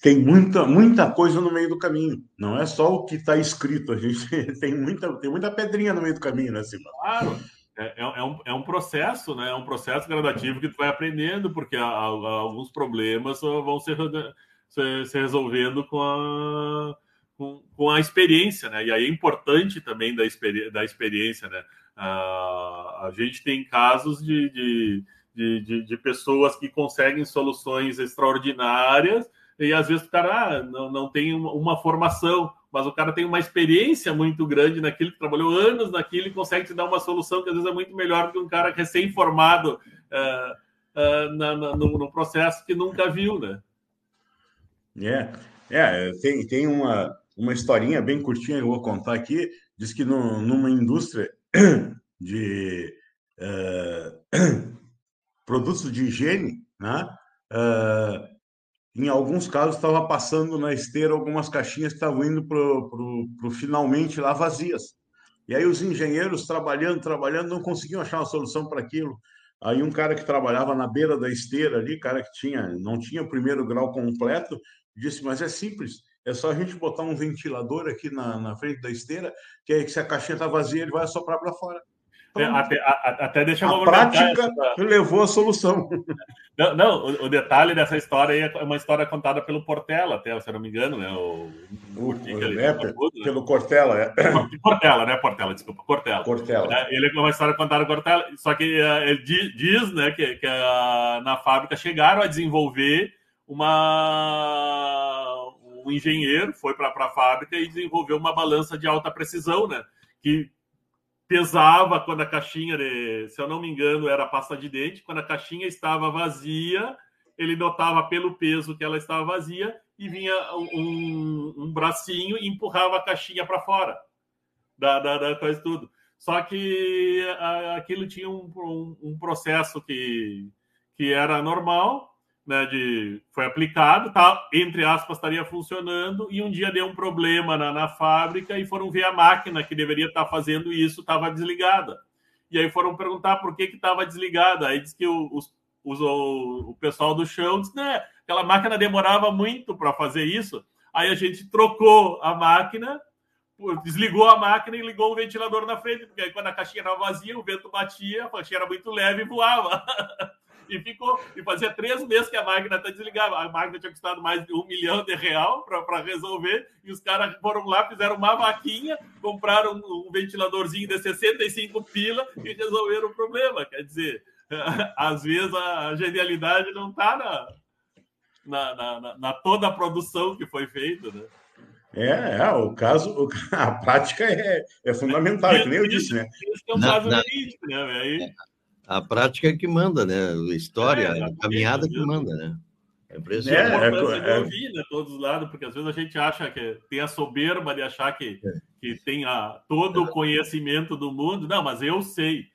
tem muita, muita coisa no meio do caminho. Não é só o que está escrito. A gente [laughs] tem muita, tem muita pedrinha no meio do caminho, né? Claro. É, é, é, um, é um processo, né? É um processo gradativo que tu vai aprendendo, porque alguns problemas vão ser, se, se resolvendo com a com, com a experiência, né? E aí é importante também da, experi da experiência, né? Uh, a gente tem casos de, de, de, de, pessoas que conseguem soluções extraordinárias e às vezes o cara ah, não, não tem uma, uma, formação, mas o cara tem uma experiência muito grande naquilo, que trabalhou anos naquilo e consegue te dar uma solução que às vezes é muito melhor do que um cara recém-formado uh, uh, na, no, no, processo que nunca viu, né? É, é tem, tem uma, uma historinha bem curtinha que eu vou contar aqui. Diz que no, numa indústria [clears throat] de uh, [clears throat] produtos de higiene, né? Uh, em alguns casos estava passando na esteira algumas caixinhas que estavam indo para o finalmente lá vazias. E aí os engenheiros trabalhando, trabalhando, não conseguiam achar uma solução para aquilo. Aí um cara que trabalhava na beira da esteira ali, cara que tinha não tinha o primeiro grau completo, disse: mas é simples, é só a gente botar um ventilador aqui na, na frente da esteira, que aí se a caixinha está vazia, ele vai soprar para fora. Então, até, até, até deixa a prática essa... levou a solução. [laughs] Não, não o, o, detalhe dessa história é uma história contada pelo Portela, até, se eu não me engano, né? O, o, o é, tudo, né? pelo Cortella, é. Portela, né? Portela, desculpa, Cortella. Cortella. É, ele é uma história contada pelo Cortella, só que uh, ele diz, né, que, que uh, na fábrica chegaram a desenvolver uma um engenheiro foi para a fábrica e desenvolveu uma balança de alta precisão, né? Que pesava quando a caixinha, se eu não me engano, era pasta de dente. Quando a caixinha estava vazia, ele notava pelo peso que ela estava vazia e vinha um, um bracinho e empurrava a caixinha para fora da, da, da, coisa tudo. Só que aquilo tinha um, um, um processo que, que era normal né, de, foi aplicado, tá, entre aspas, estaria funcionando, e um dia deu um problema na, na fábrica e foram ver a máquina que deveria estar tá fazendo isso estava desligada. E aí foram perguntar por que estava desligada. Aí diz que o, os, o, o pessoal do chão disse, né, aquela máquina demorava muito para fazer isso. Aí a gente trocou a máquina, desligou a máquina e ligou o ventilador na frente, porque aí quando a caixinha estava vazia, o vento batia, a caixinha era muito leve e voava. [laughs] e ficou. E fazia três meses que a máquina está desligada. A máquina tinha custado mais de um milhão de real para resolver. E os caras foram lá, fizeram uma vaquinha, compraram um, um ventiladorzinho de 65 pila e resolveram o problema. Quer dizer, [laughs] às vezes a genialidade não está na, na, na, na, toda a produção que foi feita, né? É, é, o caso, [laughs] a prática é, é fundamental, é, que nem eu disse, né? Isso é um caso verídico, né? Aí... É a prática é que manda, né? A história, é, a caminhada que manda, né? É impressionante. É, é, é, ouvir, né, todos os lados, porque às vezes a gente acha que tem a soberba de achar que, é. que tem a, todo o conhecimento do mundo. Não, mas eu sei.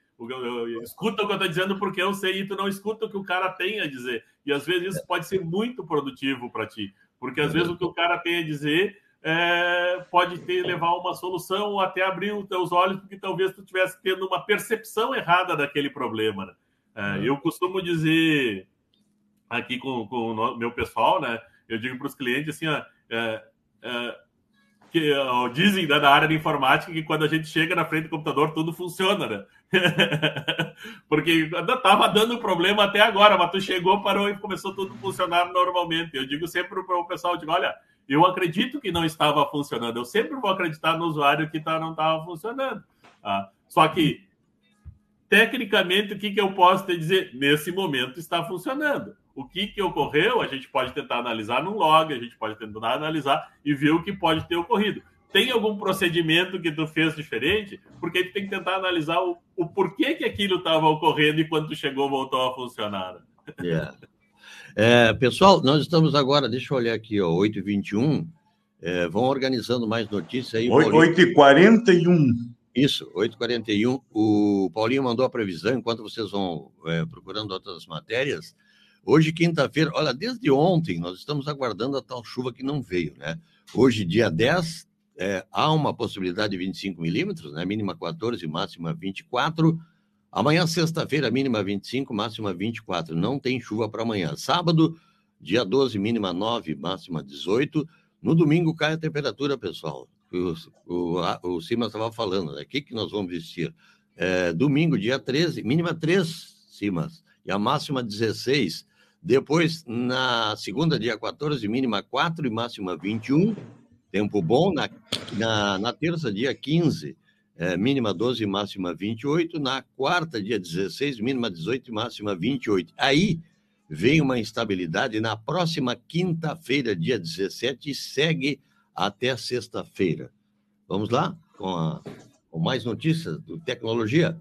Escuta o que eu estou dizendo porque eu sei e tu não escuta o que o cara tem a dizer. E às vezes isso pode ser muito produtivo para ti, porque às vezes o que o cara tem a dizer é, pode ter levar uma solução ou até abrir os teus olhos, porque talvez tu estivesse tendo uma percepção errada daquele problema. Né? É, uhum. eu costumo dizer aqui com, com o meu pessoal, né? Eu digo para os clientes assim, ó, é, é, que ó, dizem né, da área de informática que quando a gente chega na frente do computador tudo funciona, né? [laughs] Porque estava dando problema até agora, mas tu chegou, parou e começou tudo a funcionar normalmente. Eu digo sempre para o pessoal, digo, olha, eu acredito que não estava funcionando. Eu sempre vou acreditar no usuário que tá, não estava funcionando. Tá? Só que, tecnicamente, o que, que eu posso te dizer? Nesse momento está funcionando. O que, que ocorreu, a gente pode tentar analisar no log, a gente pode tentar analisar e ver o que pode ter ocorrido. Tem algum procedimento que tu fez diferente? Porque gente tem que tentar analisar o, o porquê que aquilo estava ocorrendo e quando tu chegou voltou a funcionar. Yeah. É, pessoal, nós estamos agora, deixa eu olhar aqui, ó, 8h21. É, vão organizando mais notícias aí. 8h41. Isso, 8h41. O Paulinho mandou a previsão, enquanto vocês vão é, procurando outras matérias. Hoje, quinta-feira, olha, desde ontem nós estamos aguardando a tal chuva que não veio, né? Hoje, dia 10, é, há uma possibilidade de 25 milímetros, né? Mínima 14, máxima 24 Amanhã, sexta-feira, mínima 25, máxima 24. Não tem chuva para amanhã. Sábado, dia 12, mínima 9, máxima 18. No domingo cai a temperatura, pessoal. O, o, o Simas estava falando, né? O que, que nós vamos vestir? É, domingo, dia 13, mínima 3, Simas, e a máxima 16. Depois, na segunda, dia 14, mínima 4 e máxima 21. Tempo bom. Na, na, na terça, dia 15, é, mínima 12, máxima 28. Na quarta, dia 16, mínima 18, máxima 28. Aí vem uma instabilidade. Na próxima quinta-feira, dia 17, segue até sexta-feira. Vamos lá com, a, com mais notícias do tecnologia?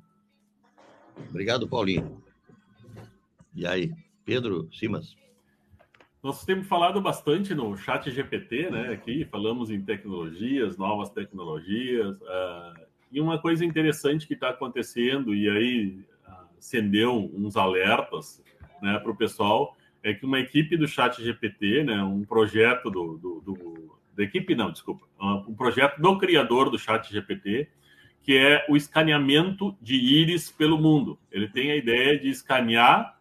Obrigado, Paulinho. E aí, Pedro Simas? Nós temos falado bastante no chat GPT, né? Aqui falamos em tecnologias, novas tecnologias. Uh, e uma coisa interessante que está acontecendo, e aí acendeu uns alertas né, para o pessoal, é que uma equipe do Chat GPT, né, um projeto do, do, do, da equipe, não, desculpa, um projeto do criador do Chat GPT, que é o escaneamento de íris pelo mundo. Ele tem a ideia de escanear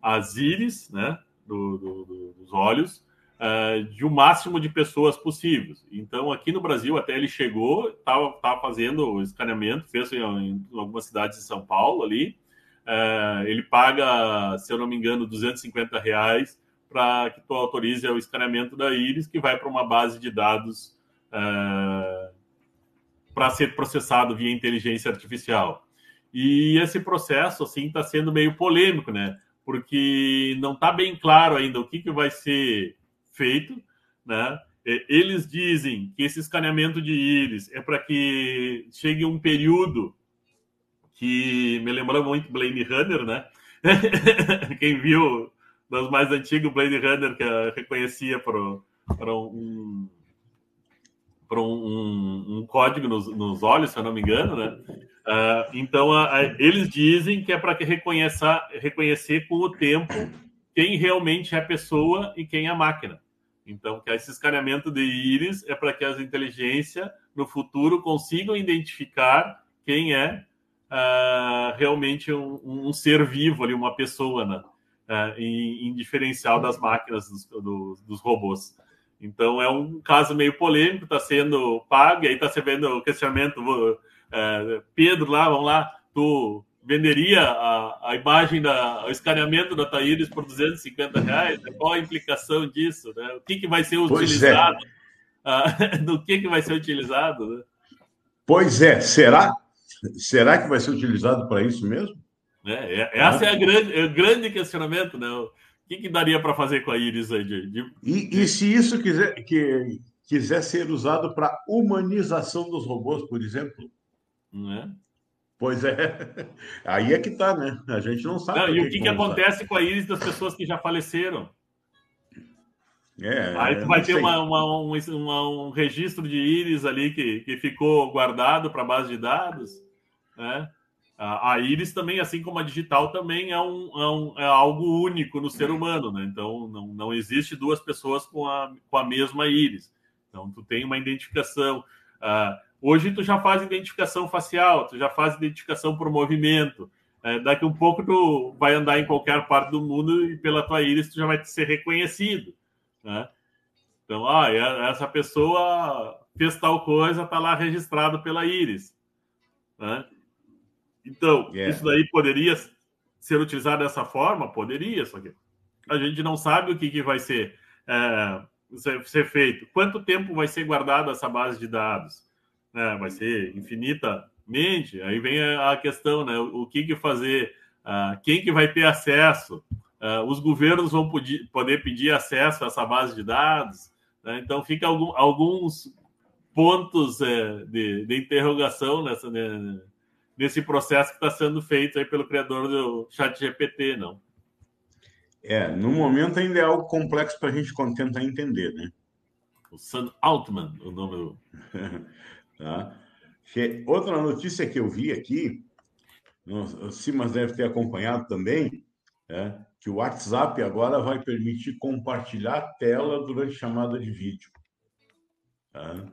as íris né, do, dos olhos uh, de o um máximo de pessoas possíveis. Então, aqui no Brasil, até ele chegou, estava fazendo o escaneamento, fez em, em, algumas cidades de São Paulo ali. Uh, ele paga, se eu não me engano, 250 reais para que tu autorize o escaneamento da íris, que vai para uma base de dados uh, para ser processado via inteligência artificial. E esse processo assim está sendo meio polêmico, né? Porque não está bem claro ainda o que, que vai ser feito, né? Eles dizem que esse escaneamento de íris é para que chegue um período que me lembrou muito Blade Runner, né? [laughs] Quem viu dos mais antigos Blade Runner que reconhecia para um, para um, um, um, código nos, nos, olhos, se eu não me engano, né? Uh, então, eles dizem que é para que reconheça, reconhecer com o tempo quem realmente é a pessoa e quem é a máquina. Então, que esse escaneamento de íris é para que as inteligências no futuro consigam identificar quem é uh, realmente um, um, ser vivo ali, uma pessoa, né? Uh, em, em, diferencial das máquinas, dos, do, dos robôs. Então, é um caso meio polêmico, está sendo pago, e aí está se vendo o questionamento, uh, Pedro, lá, vamos lá, tu venderia a, a imagem, da, o escaneamento da Taíris por 250 reais? Qual a implicação disso? Né? O que, que vai ser é. utilizado? É. [laughs] do que, que vai ser utilizado? Né? Pois é, será? Será que vai ser utilizado para isso mesmo? É, é, essa é, a grande, é o grande questionamento, né? O que, que daria para fazer com a Iris aí? De, de... E, e, se isso quiser, que, quiser ser usado para humanização dos robôs, por exemplo? Não é? Pois é. [laughs] Aí é que tá, né? A gente não sabe. Não, e o que, que acontece com a íris das pessoas que já faleceram? É, Aí tu vai ter uma, uma, um, uma, um registro de íris ali que, que ficou guardado para base de dados. Né? A, a íris também, assim como a digital, também é, um, é, um, é algo único no ser humano. Né? Então, não, não existe duas pessoas com a, com a mesma íris. Então, tu tem uma identificação. Uh, Hoje tu já faz identificação facial, tu já faz identificação por movimento. É, daqui um pouco tu vai andar em qualquer parte do mundo e pela tua íris tu já vai ser reconhecido. Né? Então, ah, essa pessoa fez tal coisa, está lá registrado pela íris. Né? Então, yeah. isso daí poderia ser utilizado dessa forma? Poderia, só que a gente não sabe o que, que vai ser, é, ser feito. Quanto tempo vai ser guardada essa base de dados? Né, vai ser infinitamente. Aí vem a questão, né, o que, que fazer, uh, quem que vai ter acesso, uh, os governos vão poder, poder pedir acesso a essa base de dados, né? então fica algum, alguns pontos é, de, de, interrogação nessa, né, nesse processo que está sendo feito aí pelo criador do chat GPT, não? É, no momento ainda é algo complexo para a gente tentar entender, né? O Sam Altman, o nome do... [laughs] Tá? Outra notícia que eu vi aqui, o Simas deve ter acompanhado também, é que o WhatsApp agora vai permitir compartilhar a tela durante chamada de vídeo. Tá?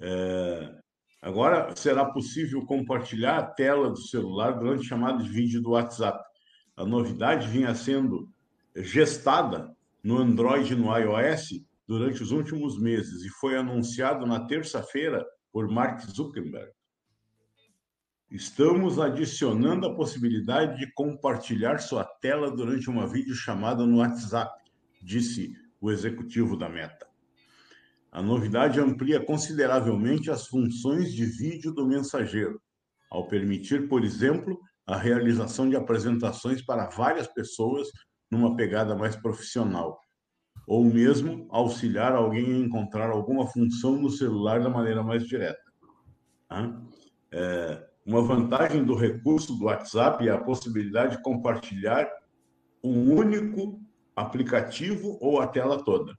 É, agora será possível compartilhar a tela do celular durante chamada de vídeo do WhatsApp. A novidade vinha sendo gestada no Android e no iOS durante os últimos meses e foi anunciado na terça-feira por Mark Zuckerberg. Estamos adicionando a possibilidade de compartilhar sua tela durante uma videochamada no WhatsApp, disse o executivo da Meta. A novidade amplia consideravelmente as funções de vídeo do mensageiro, ao permitir, por exemplo, a realização de apresentações para várias pessoas numa pegada mais profissional, ou mesmo auxiliar alguém a encontrar alguma função no celular da maneira mais direta. Tá? É, uma vantagem do recurso do WhatsApp é a possibilidade de compartilhar um único aplicativo ou a tela toda.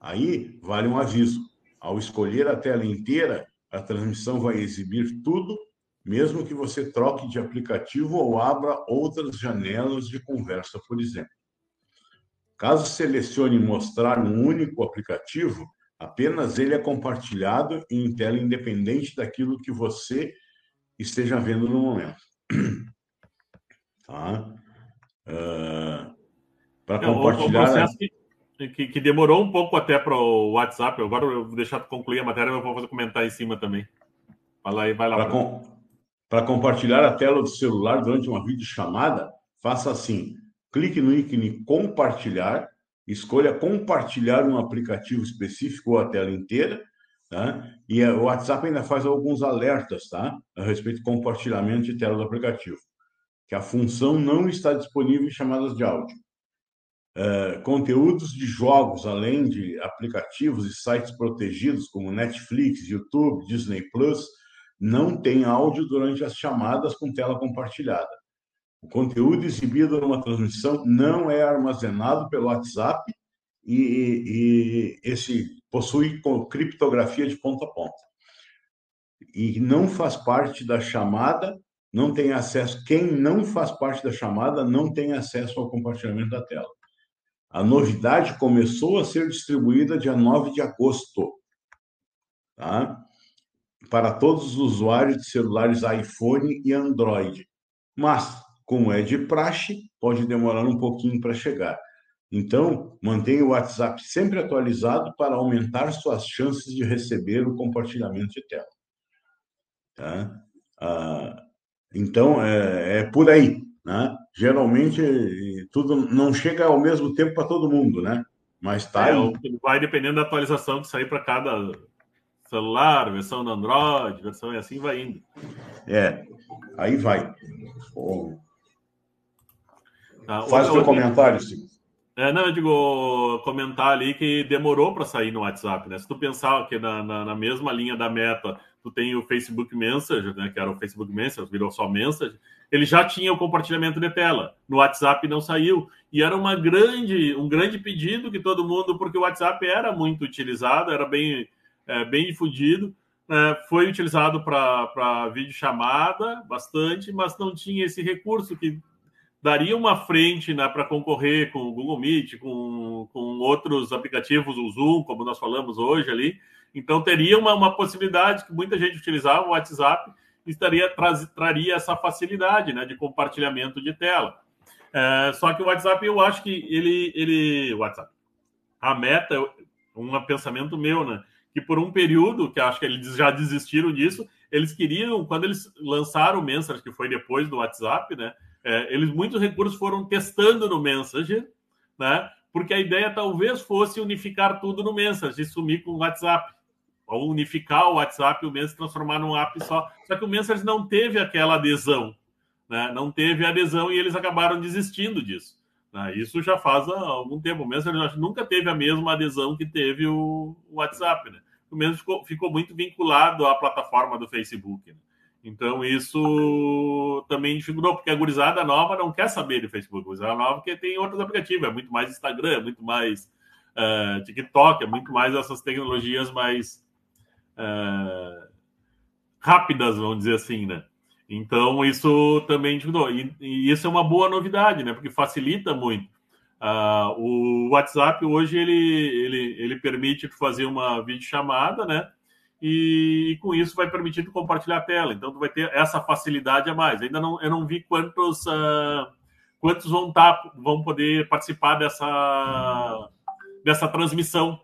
Aí vale um aviso: ao escolher a tela inteira, a transmissão vai exibir tudo, mesmo que você troque de aplicativo ou abra outras janelas de conversa, por exemplo. Caso selecione mostrar um único aplicativo, apenas ele é compartilhado em tela independente daquilo que você esteja vendo no momento. [clears throat] Tá? Uh, Para compartilhar. O processo, que, que, que, demorou um pouco até para o WhatsApp. Agora eu vou deixar concluir a matéria, eu vou fazer comentar em cima também. Vai lá, vai lá. Para com, compartilhar a tela do celular durante uma videochamada, faça assim: clique no ícone compartilhar, escolha compartilhar um aplicativo específico ou a tela inteira, tá? E o WhatsApp ainda faz alguns alertas, tá? A respeito do compartilhamento de tela do aplicativo. Que a função não está disponível em chamadas de áudio. Uh, conteúdos de jogos, além de aplicativos e sites protegidos como Netflix, YouTube, Disney Plus, não tem áudio durante as chamadas com tela compartilhada. O conteúdo exibido numa transmissão não é armazenado pelo WhatsApp e, e, e esse possui criptografia de ponta a ponta. E não faz parte da chamada, não tem acesso. Quem não faz parte da chamada não tem acesso ao compartilhamento da tela. A novidade começou a ser distribuída dia 9 de agosto. Tá? Para todos os usuários de celulares iPhone e Android. Mas como é de praxe, pode demorar um pouquinho para chegar. Então, mantenha o WhatsApp sempre atualizado para aumentar suas chances de receber o compartilhamento de tela. Tá? Ah, então, é, é, por aí. Né? Geralmente, tudo não chega ao mesmo tempo para todo mundo, né? Mas tá é. Vai dependendo da atualização que sair para cada celular, versão do Android, versão e assim vai indo. É, aí vai. Tá, Faz o seu comentário, sim. É, não, eu digo, comentar ali que demorou para sair no WhatsApp, né? Se tu pensar que na, na, na, mesma linha da meta, tu tem o Facebook Messenger, né? Que era o Facebook Messenger, virou só Messenger. Ele já tinha o compartilhamento de tela. No WhatsApp não saiu. E era uma grande, um grande pedido que todo mundo, porque o WhatsApp era muito utilizado, era bem, é, bem difundido. Né? Foi utilizado para videochamada bastante, mas não tinha esse recurso que daria uma frente né, para concorrer com o Google Meet, com, com outros aplicativos, o Zoom, como nós falamos hoje ali. Então, teria uma, uma possibilidade que muita gente utilizava o WhatsApp estaria traria essa facilidade né, de compartilhamento de tela. É, só que o WhatsApp, eu acho que ele, ele. WhatsApp. A meta, um pensamento meu, né? Que por um período, que acho que eles já desistiram disso, eles queriam, quando eles lançaram o Messenger, que foi depois do WhatsApp, né? É, eles muitos recursos foram testando no Messenger, né? Porque a ideia talvez fosse unificar tudo no Messenger e sumir com o WhatsApp. Ou unificar o WhatsApp e o Messenger transformar num app só. Só que o Messenger não teve aquela adesão, né? Não teve adesão e eles acabaram desistindo disso. Né? Isso já faz algum tempo. O Messenger nunca teve a mesma adesão que teve o WhatsApp, né? O Messenger ficou, ficou muito vinculado à plataforma do Facebook. Né? Então, isso também dificultou, porque a gurizada nova não quer saber de Facebook. A gurizada nova porque tem outros aplicativos, é muito mais Instagram, é muito mais uh, TikTok, é muito mais essas tecnologias mais uh, rápidas, vamos dizer assim, né? Então, isso também dificultou. E, e, isso é uma boa novidade, né? Porque facilita muito. Uh, o WhatsApp hoje ele, ele, ele permite fazer uma videochamada, né? E, e, com isso vai permitir compartilhar a tela. Então, tu vai ter essa facilidade a mais. Ainda não, eu não vi quantos, uh, quantos vão, tá, vão poder participar dessa, dessa transmissão.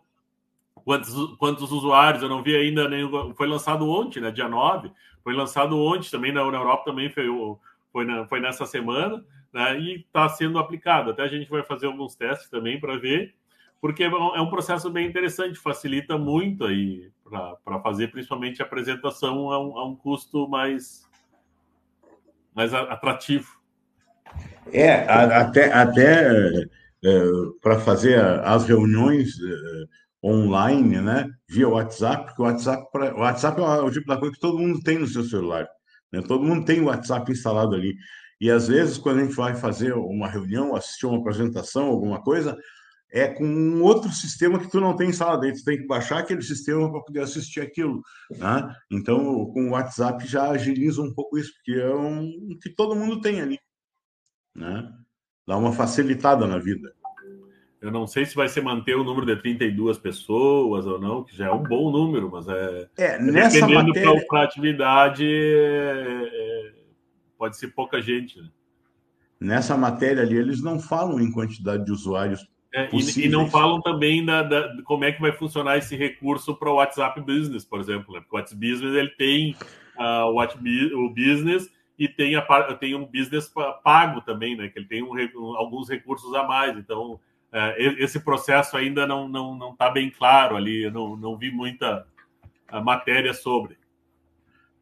Quantos, quantos usuários, eu não vi ainda, nem, foi lançado ontem, né, dia 9, foi lançado ontem também na, na Europa, também foi, foi, na, foi nessa semana, né, e está sendo aplicado. Até a gente vai fazer alguns testes também para ver, porque é um é processo bem interessante, facilita muito aí para fazer, principalmente a apresentação a um, a um custo mais, mais atrativo. É, até, até é, para fazer as reuniões é, online, né, via WhatsApp, porque o WhatsApp, o WhatsApp é o tipo da coisa que todo mundo tem no seu celular. Né? Todo mundo tem o WhatsApp instalado ali. E às vezes, quando a gente vai fazer uma reunião, assistir uma apresentação, alguma coisa, é com um outro sistema que tu não tem em sala dentro. Tu tem que baixar aquele sistema para poder assistir aquilo. Né? Então, com o WhatsApp já agiliza um pouco isso, porque é um que todo mundo tem ali. Né? Dá uma facilitada na vida. Eu não sei se vai ser manter o número de 32 pessoas ou não, que já é um bom número, mas é. É, nessa Dependendo matéria... para a atividade, é, é, pode ser pouca gente. Né? Nessa matéria ali, eles não falam em quantidade de usuários É, e, e, não falam também da, da, como é que vai funcionar esse recurso para o WhatsApp Business, por exemplo. Né? Porque o WhatsApp Business ele tem uh, o, WhatsApp, o Business e tem, a, tem um business pago também, né? Que ele tem um, alguns recursos a mais. Então, uh, esse processo ainda não está não, não tá bem claro ali. Eu não, não vi muita uh, matéria sobre.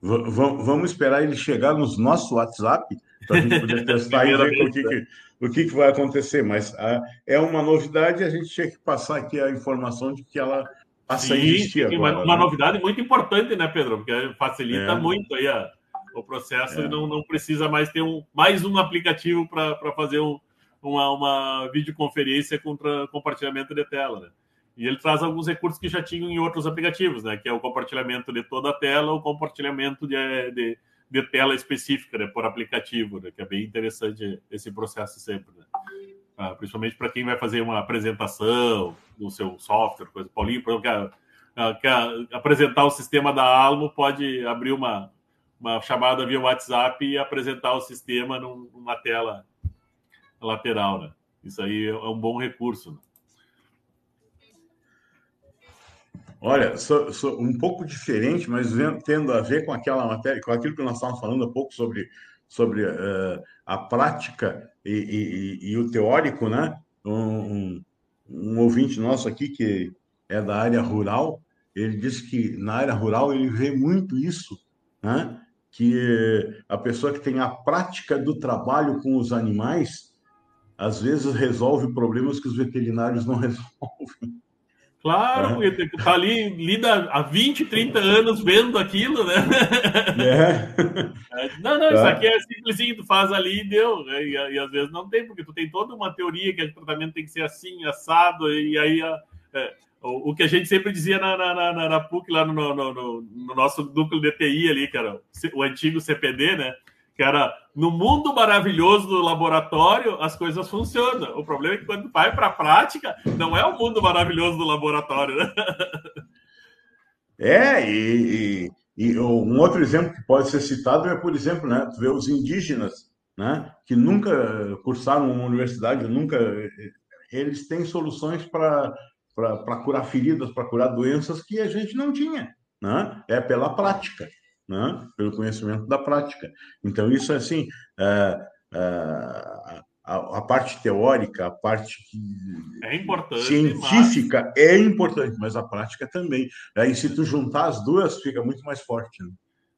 V vamos esperar ele chegar nos nosso WhatsApp para a gente poder testar e ver o que, que o que, que vai acontecer, mas ah, é uma novidade a gente tinha que passar aqui a informação de que ela passa sim, a existir sim, agora. Uma, uma né? novidade muito importante, né, Pedro? Porque facilita é. muito aí a, o processo é. e não, não precisa mais ter um, mais um aplicativo para fazer um, uma, uma videoconferência contra compartilhamento de tela, né? E ele traz alguns recursos que já tinham em outros aplicativos, né? Que é o compartilhamento de toda a tela, o compartilhamento de, de de tela específica, né, por aplicativo, né, que é bem interessante esse processo sempre, né? ah, principalmente para quem vai fazer uma apresentação no seu software, coisa. Paulinho, por exemplo, quer, quer apresentar o sistema da Almo, pode abrir uma, uma chamada via WhatsApp e apresentar o sistema numa tela lateral, né? Isso aí é um bom recurso. Né? Olha, sou, sou um pouco diferente, mas tendo a ver com aquela matéria, com aquilo que nós estávamos falando há pouco sobre, sobre uh, a prática e, e, e, o teórico, né? Um, um, ouvinte nosso aqui que é da área rural, ele disse que na área rural ele vê muito isso, né? Que a pessoa que tem a prática do trabalho com os animais, às vezes resolve problemas que os veterinários não [laughs] resolvem. Claro, porque tá ali, lida há 20, 30 anos vendo aquilo, né? É. Não, não, isso é. aqui é simplesinho, tu faz ali e deu. Né? E, e, às vezes não tem, porque tu tem toda uma teoria que o tratamento tem que ser assim, assado, e aí é, o, o, que a gente sempre dizia na, na, na, na PUC, lá no, no, no, no nosso núcleo de TI ali, cara, o antigo CPD, né? Que era no mundo maravilhoso do laboratório, as coisas funcionam. O problema é que quando vai para a prática, não é o mundo maravilhoso do laboratório, né? É, e, e, e, um outro exemplo que pode ser citado é, por exemplo, né, tu vê os indígenas, né, que nunca cursaram uma universidade, nunca eles têm soluções para curar feridas, para curar doenças que a gente não tinha, né? É pela prática né? pelo conhecimento da prática. Então, isso é assim, é, é, a, a, parte teórica, a parte é científica mas... é importante, mas a prática também. Aí, se tu juntar as duas, fica muito mais forte. Né?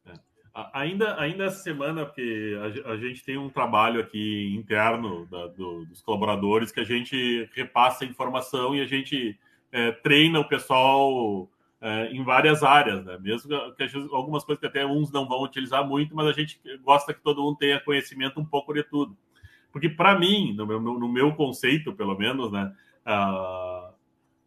É. Ainda, ainda essa semana, porque a, a, gente tem um trabalho aqui interno da, do, dos colaboradores que a gente repassa informação e a gente é, treina o pessoal é, em várias áreas, né? Mesmo que algumas coisas que até uns não vão utilizar muito, mas a gente gosta que todo mundo tenha conhecimento um pouco de tudo. Porque, para mim, no meu, no meu conceito, pelo menos, né? Uh,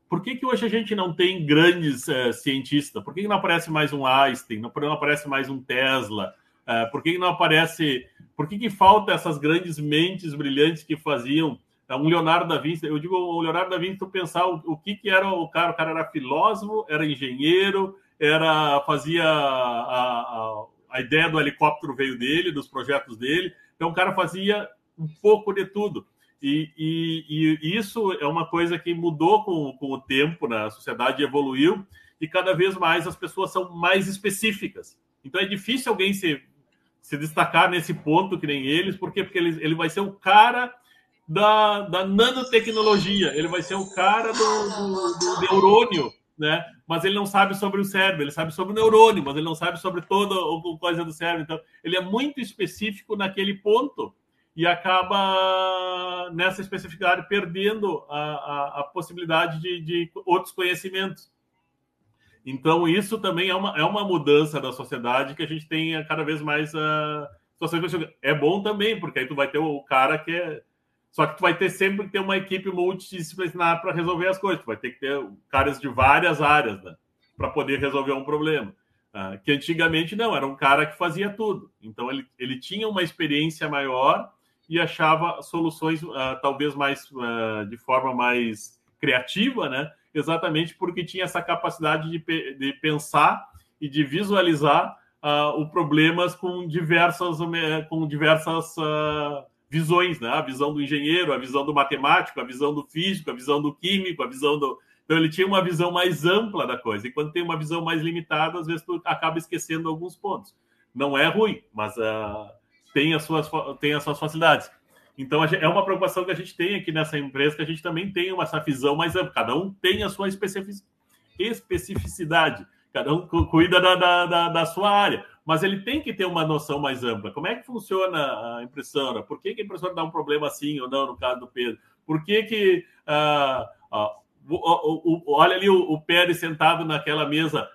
por que, que hoje a gente não tem grandes uh, cientistas? Por que, que não aparece mais um Einstein? Não, não aparece mais um Tesla? Uh, por que, que não aparece. Por que, que falta essas grandes mentes brilhantes que faziam um Leonardo da Vinci. Eu digo o Leonardo da Vinci, tu pensar o, o que, que era o cara. O cara era filósofo, era engenheiro, era fazia a, a, a ideia do helicóptero veio dele, dos projetos dele. Então o cara fazia um pouco de tudo. E, e, e, isso é uma coisa que mudou com, com o tempo, né? a sociedade evoluiu e cada vez mais as pessoas são mais específicas. Então é difícil alguém se, se destacar nesse ponto que nem eles, porque, porque ele, ele vai ser o cara da, da nanotecnologia. Ele vai ser o cara do, do, do neurônio, né? Mas ele não sabe sobre o cérebro, ele sabe sobre o neurônio, mas ele não sabe sobre toda a coisa do cérebro. Então, ele é muito específico naquele ponto e acaba, nessa especificidade, perdendo a, a, a possibilidade de, de, outros conhecimentos. Então, isso também é uma, é uma mudança da sociedade que a gente tem cada vez mais. Uh, é bom também, porque aí tu vai ter o cara que é só que tu vai ter sempre que ter uma equipe multidisciplinar para resolver as coisas. Tu vai ter que ter caras de várias áreas, né? Para poder resolver um problema. Uh, que antigamente não, era um cara que fazia tudo. Então ele, ele tinha uma experiência maior e achava soluções uh, talvez mais uh, de forma mais criativa, né? Exatamente porque tinha essa capacidade de, de pensar e de visualizar uh, o problemas com diversas com diversas visões, né? A visão do engenheiro, a visão do matemático, a visão do físico, a visão do químico, a visão do. Então ele tinha uma visão mais ampla da coisa. E quando tem uma visão mais limitada, às vezes tu acaba esquecendo alguns pontos. Não é ruim, mas uh, tem, as suas, tem as suas facilidades. Então é uma preocupação que a gente tem aqui nessa empresa, que a gente também tem uma, essa visão mais ampla. Cada um tem a sua especificidade, cada um cuida da, da, da, sua área, mas ele tem que ter uma noção mais ampla. Como é que funciona a impressora? Por que, que a impressora dá um problema assim ou não, no caso do Pedro? Por que que... Uh, uh, o, o, olha ali o, o Pérez sentado naquela mesa,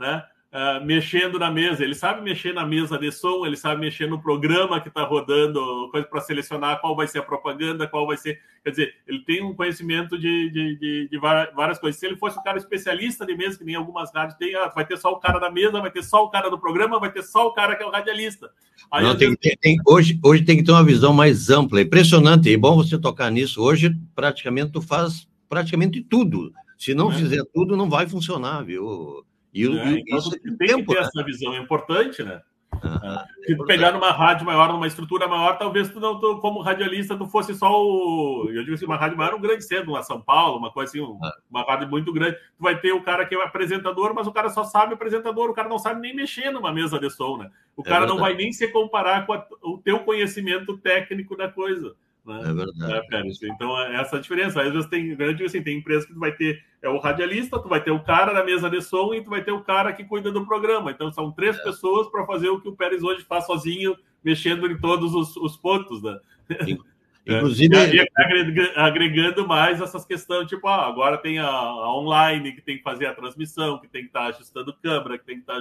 né? Uh, mexendo na mesa. Ele sabe mexer na mesa de som, ele sabe mexer no programa que está rodando, coisa para selecionar qual vai ser a propaganda, qual vai ser. Quer dizer, ele tem um conhecimento de, de, de, de várias coisas. Se ele fosse um cara especialista de mesa, que nem algumas rádios tem, ah, vai ter só o cara da mesa, vai ter só o cara do programa, vai ter só o cara que é o radialista. Aí, Não, tem, vezes... tem, hoje, hoje tem que ter uma visão mais ampla. É impressionante. É bom você tocar nisso. Hoje, praticamente, tu faz praticamente tudo. Se não é. fizer tudo, não vai funcionar, viu? E, é, e então, isso tem tempo, que ter né? essa visão, é importante, né? Ah, é Se pegar numa rádio maior, numa estrutura maior, talvez tu não, tu, como radialista, tu fosse só o. Eu digo assim, uma rádio maior, um grande centro, lá São Paulo, uma coisa assim, ah. uma rádio muito grande. Tu vai ter o cara que é o apresentador, mas o cara só sabe apresentador, o cara não sabe nem mexer numa mesa de som, né? O é cara é não vai nem se comparar com a, o teu conhecimento técnico da coisa. Né? É verdade. É, então, é essa a diferença. Às vezes tem, eu digo assim, tem empresa que tu vai ter é o radialista, tu vai ter o cara na mesa de som e tu vai ter o cara que cuida do programa. Então, são três é. pessoas para fazer o que o Pérez hoje faz sozinho, mexendo em todos os, os pontos, né? [laughs] Inclusive. É, e agregando mais essas questões, tipo, ah, agora tem a, a, online que tem que fazer a transmissão, que tem que estar tá ajustando câmera, que tem que estar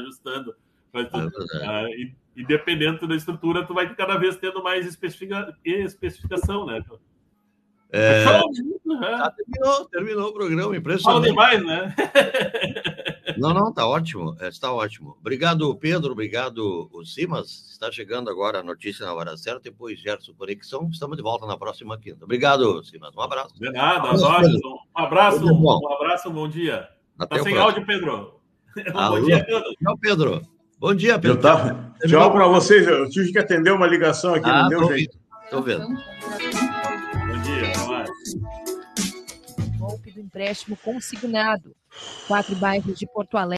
tá ajustando. É e, e, dependendo da estrutura, tu vai cada vez tendo mais especifica, especificação, né? É... Né? Ah, terminou, terminou o programa, impressionante. Fala demais, né? não, não, tá ótimo, é, está ótimo. Obrigado, Pedro, obrigado, o Simas. Está chegando agora a notícia na hora certa, depois Gerson Conexão. Estamos de volta na próxima quinta. Obrigado, Simas, um abraço. De nada, um abraço, um abraço, um abraço, um bom dia. Até tá sem próximo. áudio, Pedro. Um [laughs] bom dia, Pedro. Tchau, Pedro. Bom dia, Pedro. Tava... Tchau para vocês. Eu tive que atender uma ligação aqui, ah, não deu jeito. Estou vendo. Golpe do empréstimo consignado. Quatro bairros de Porto Alegre.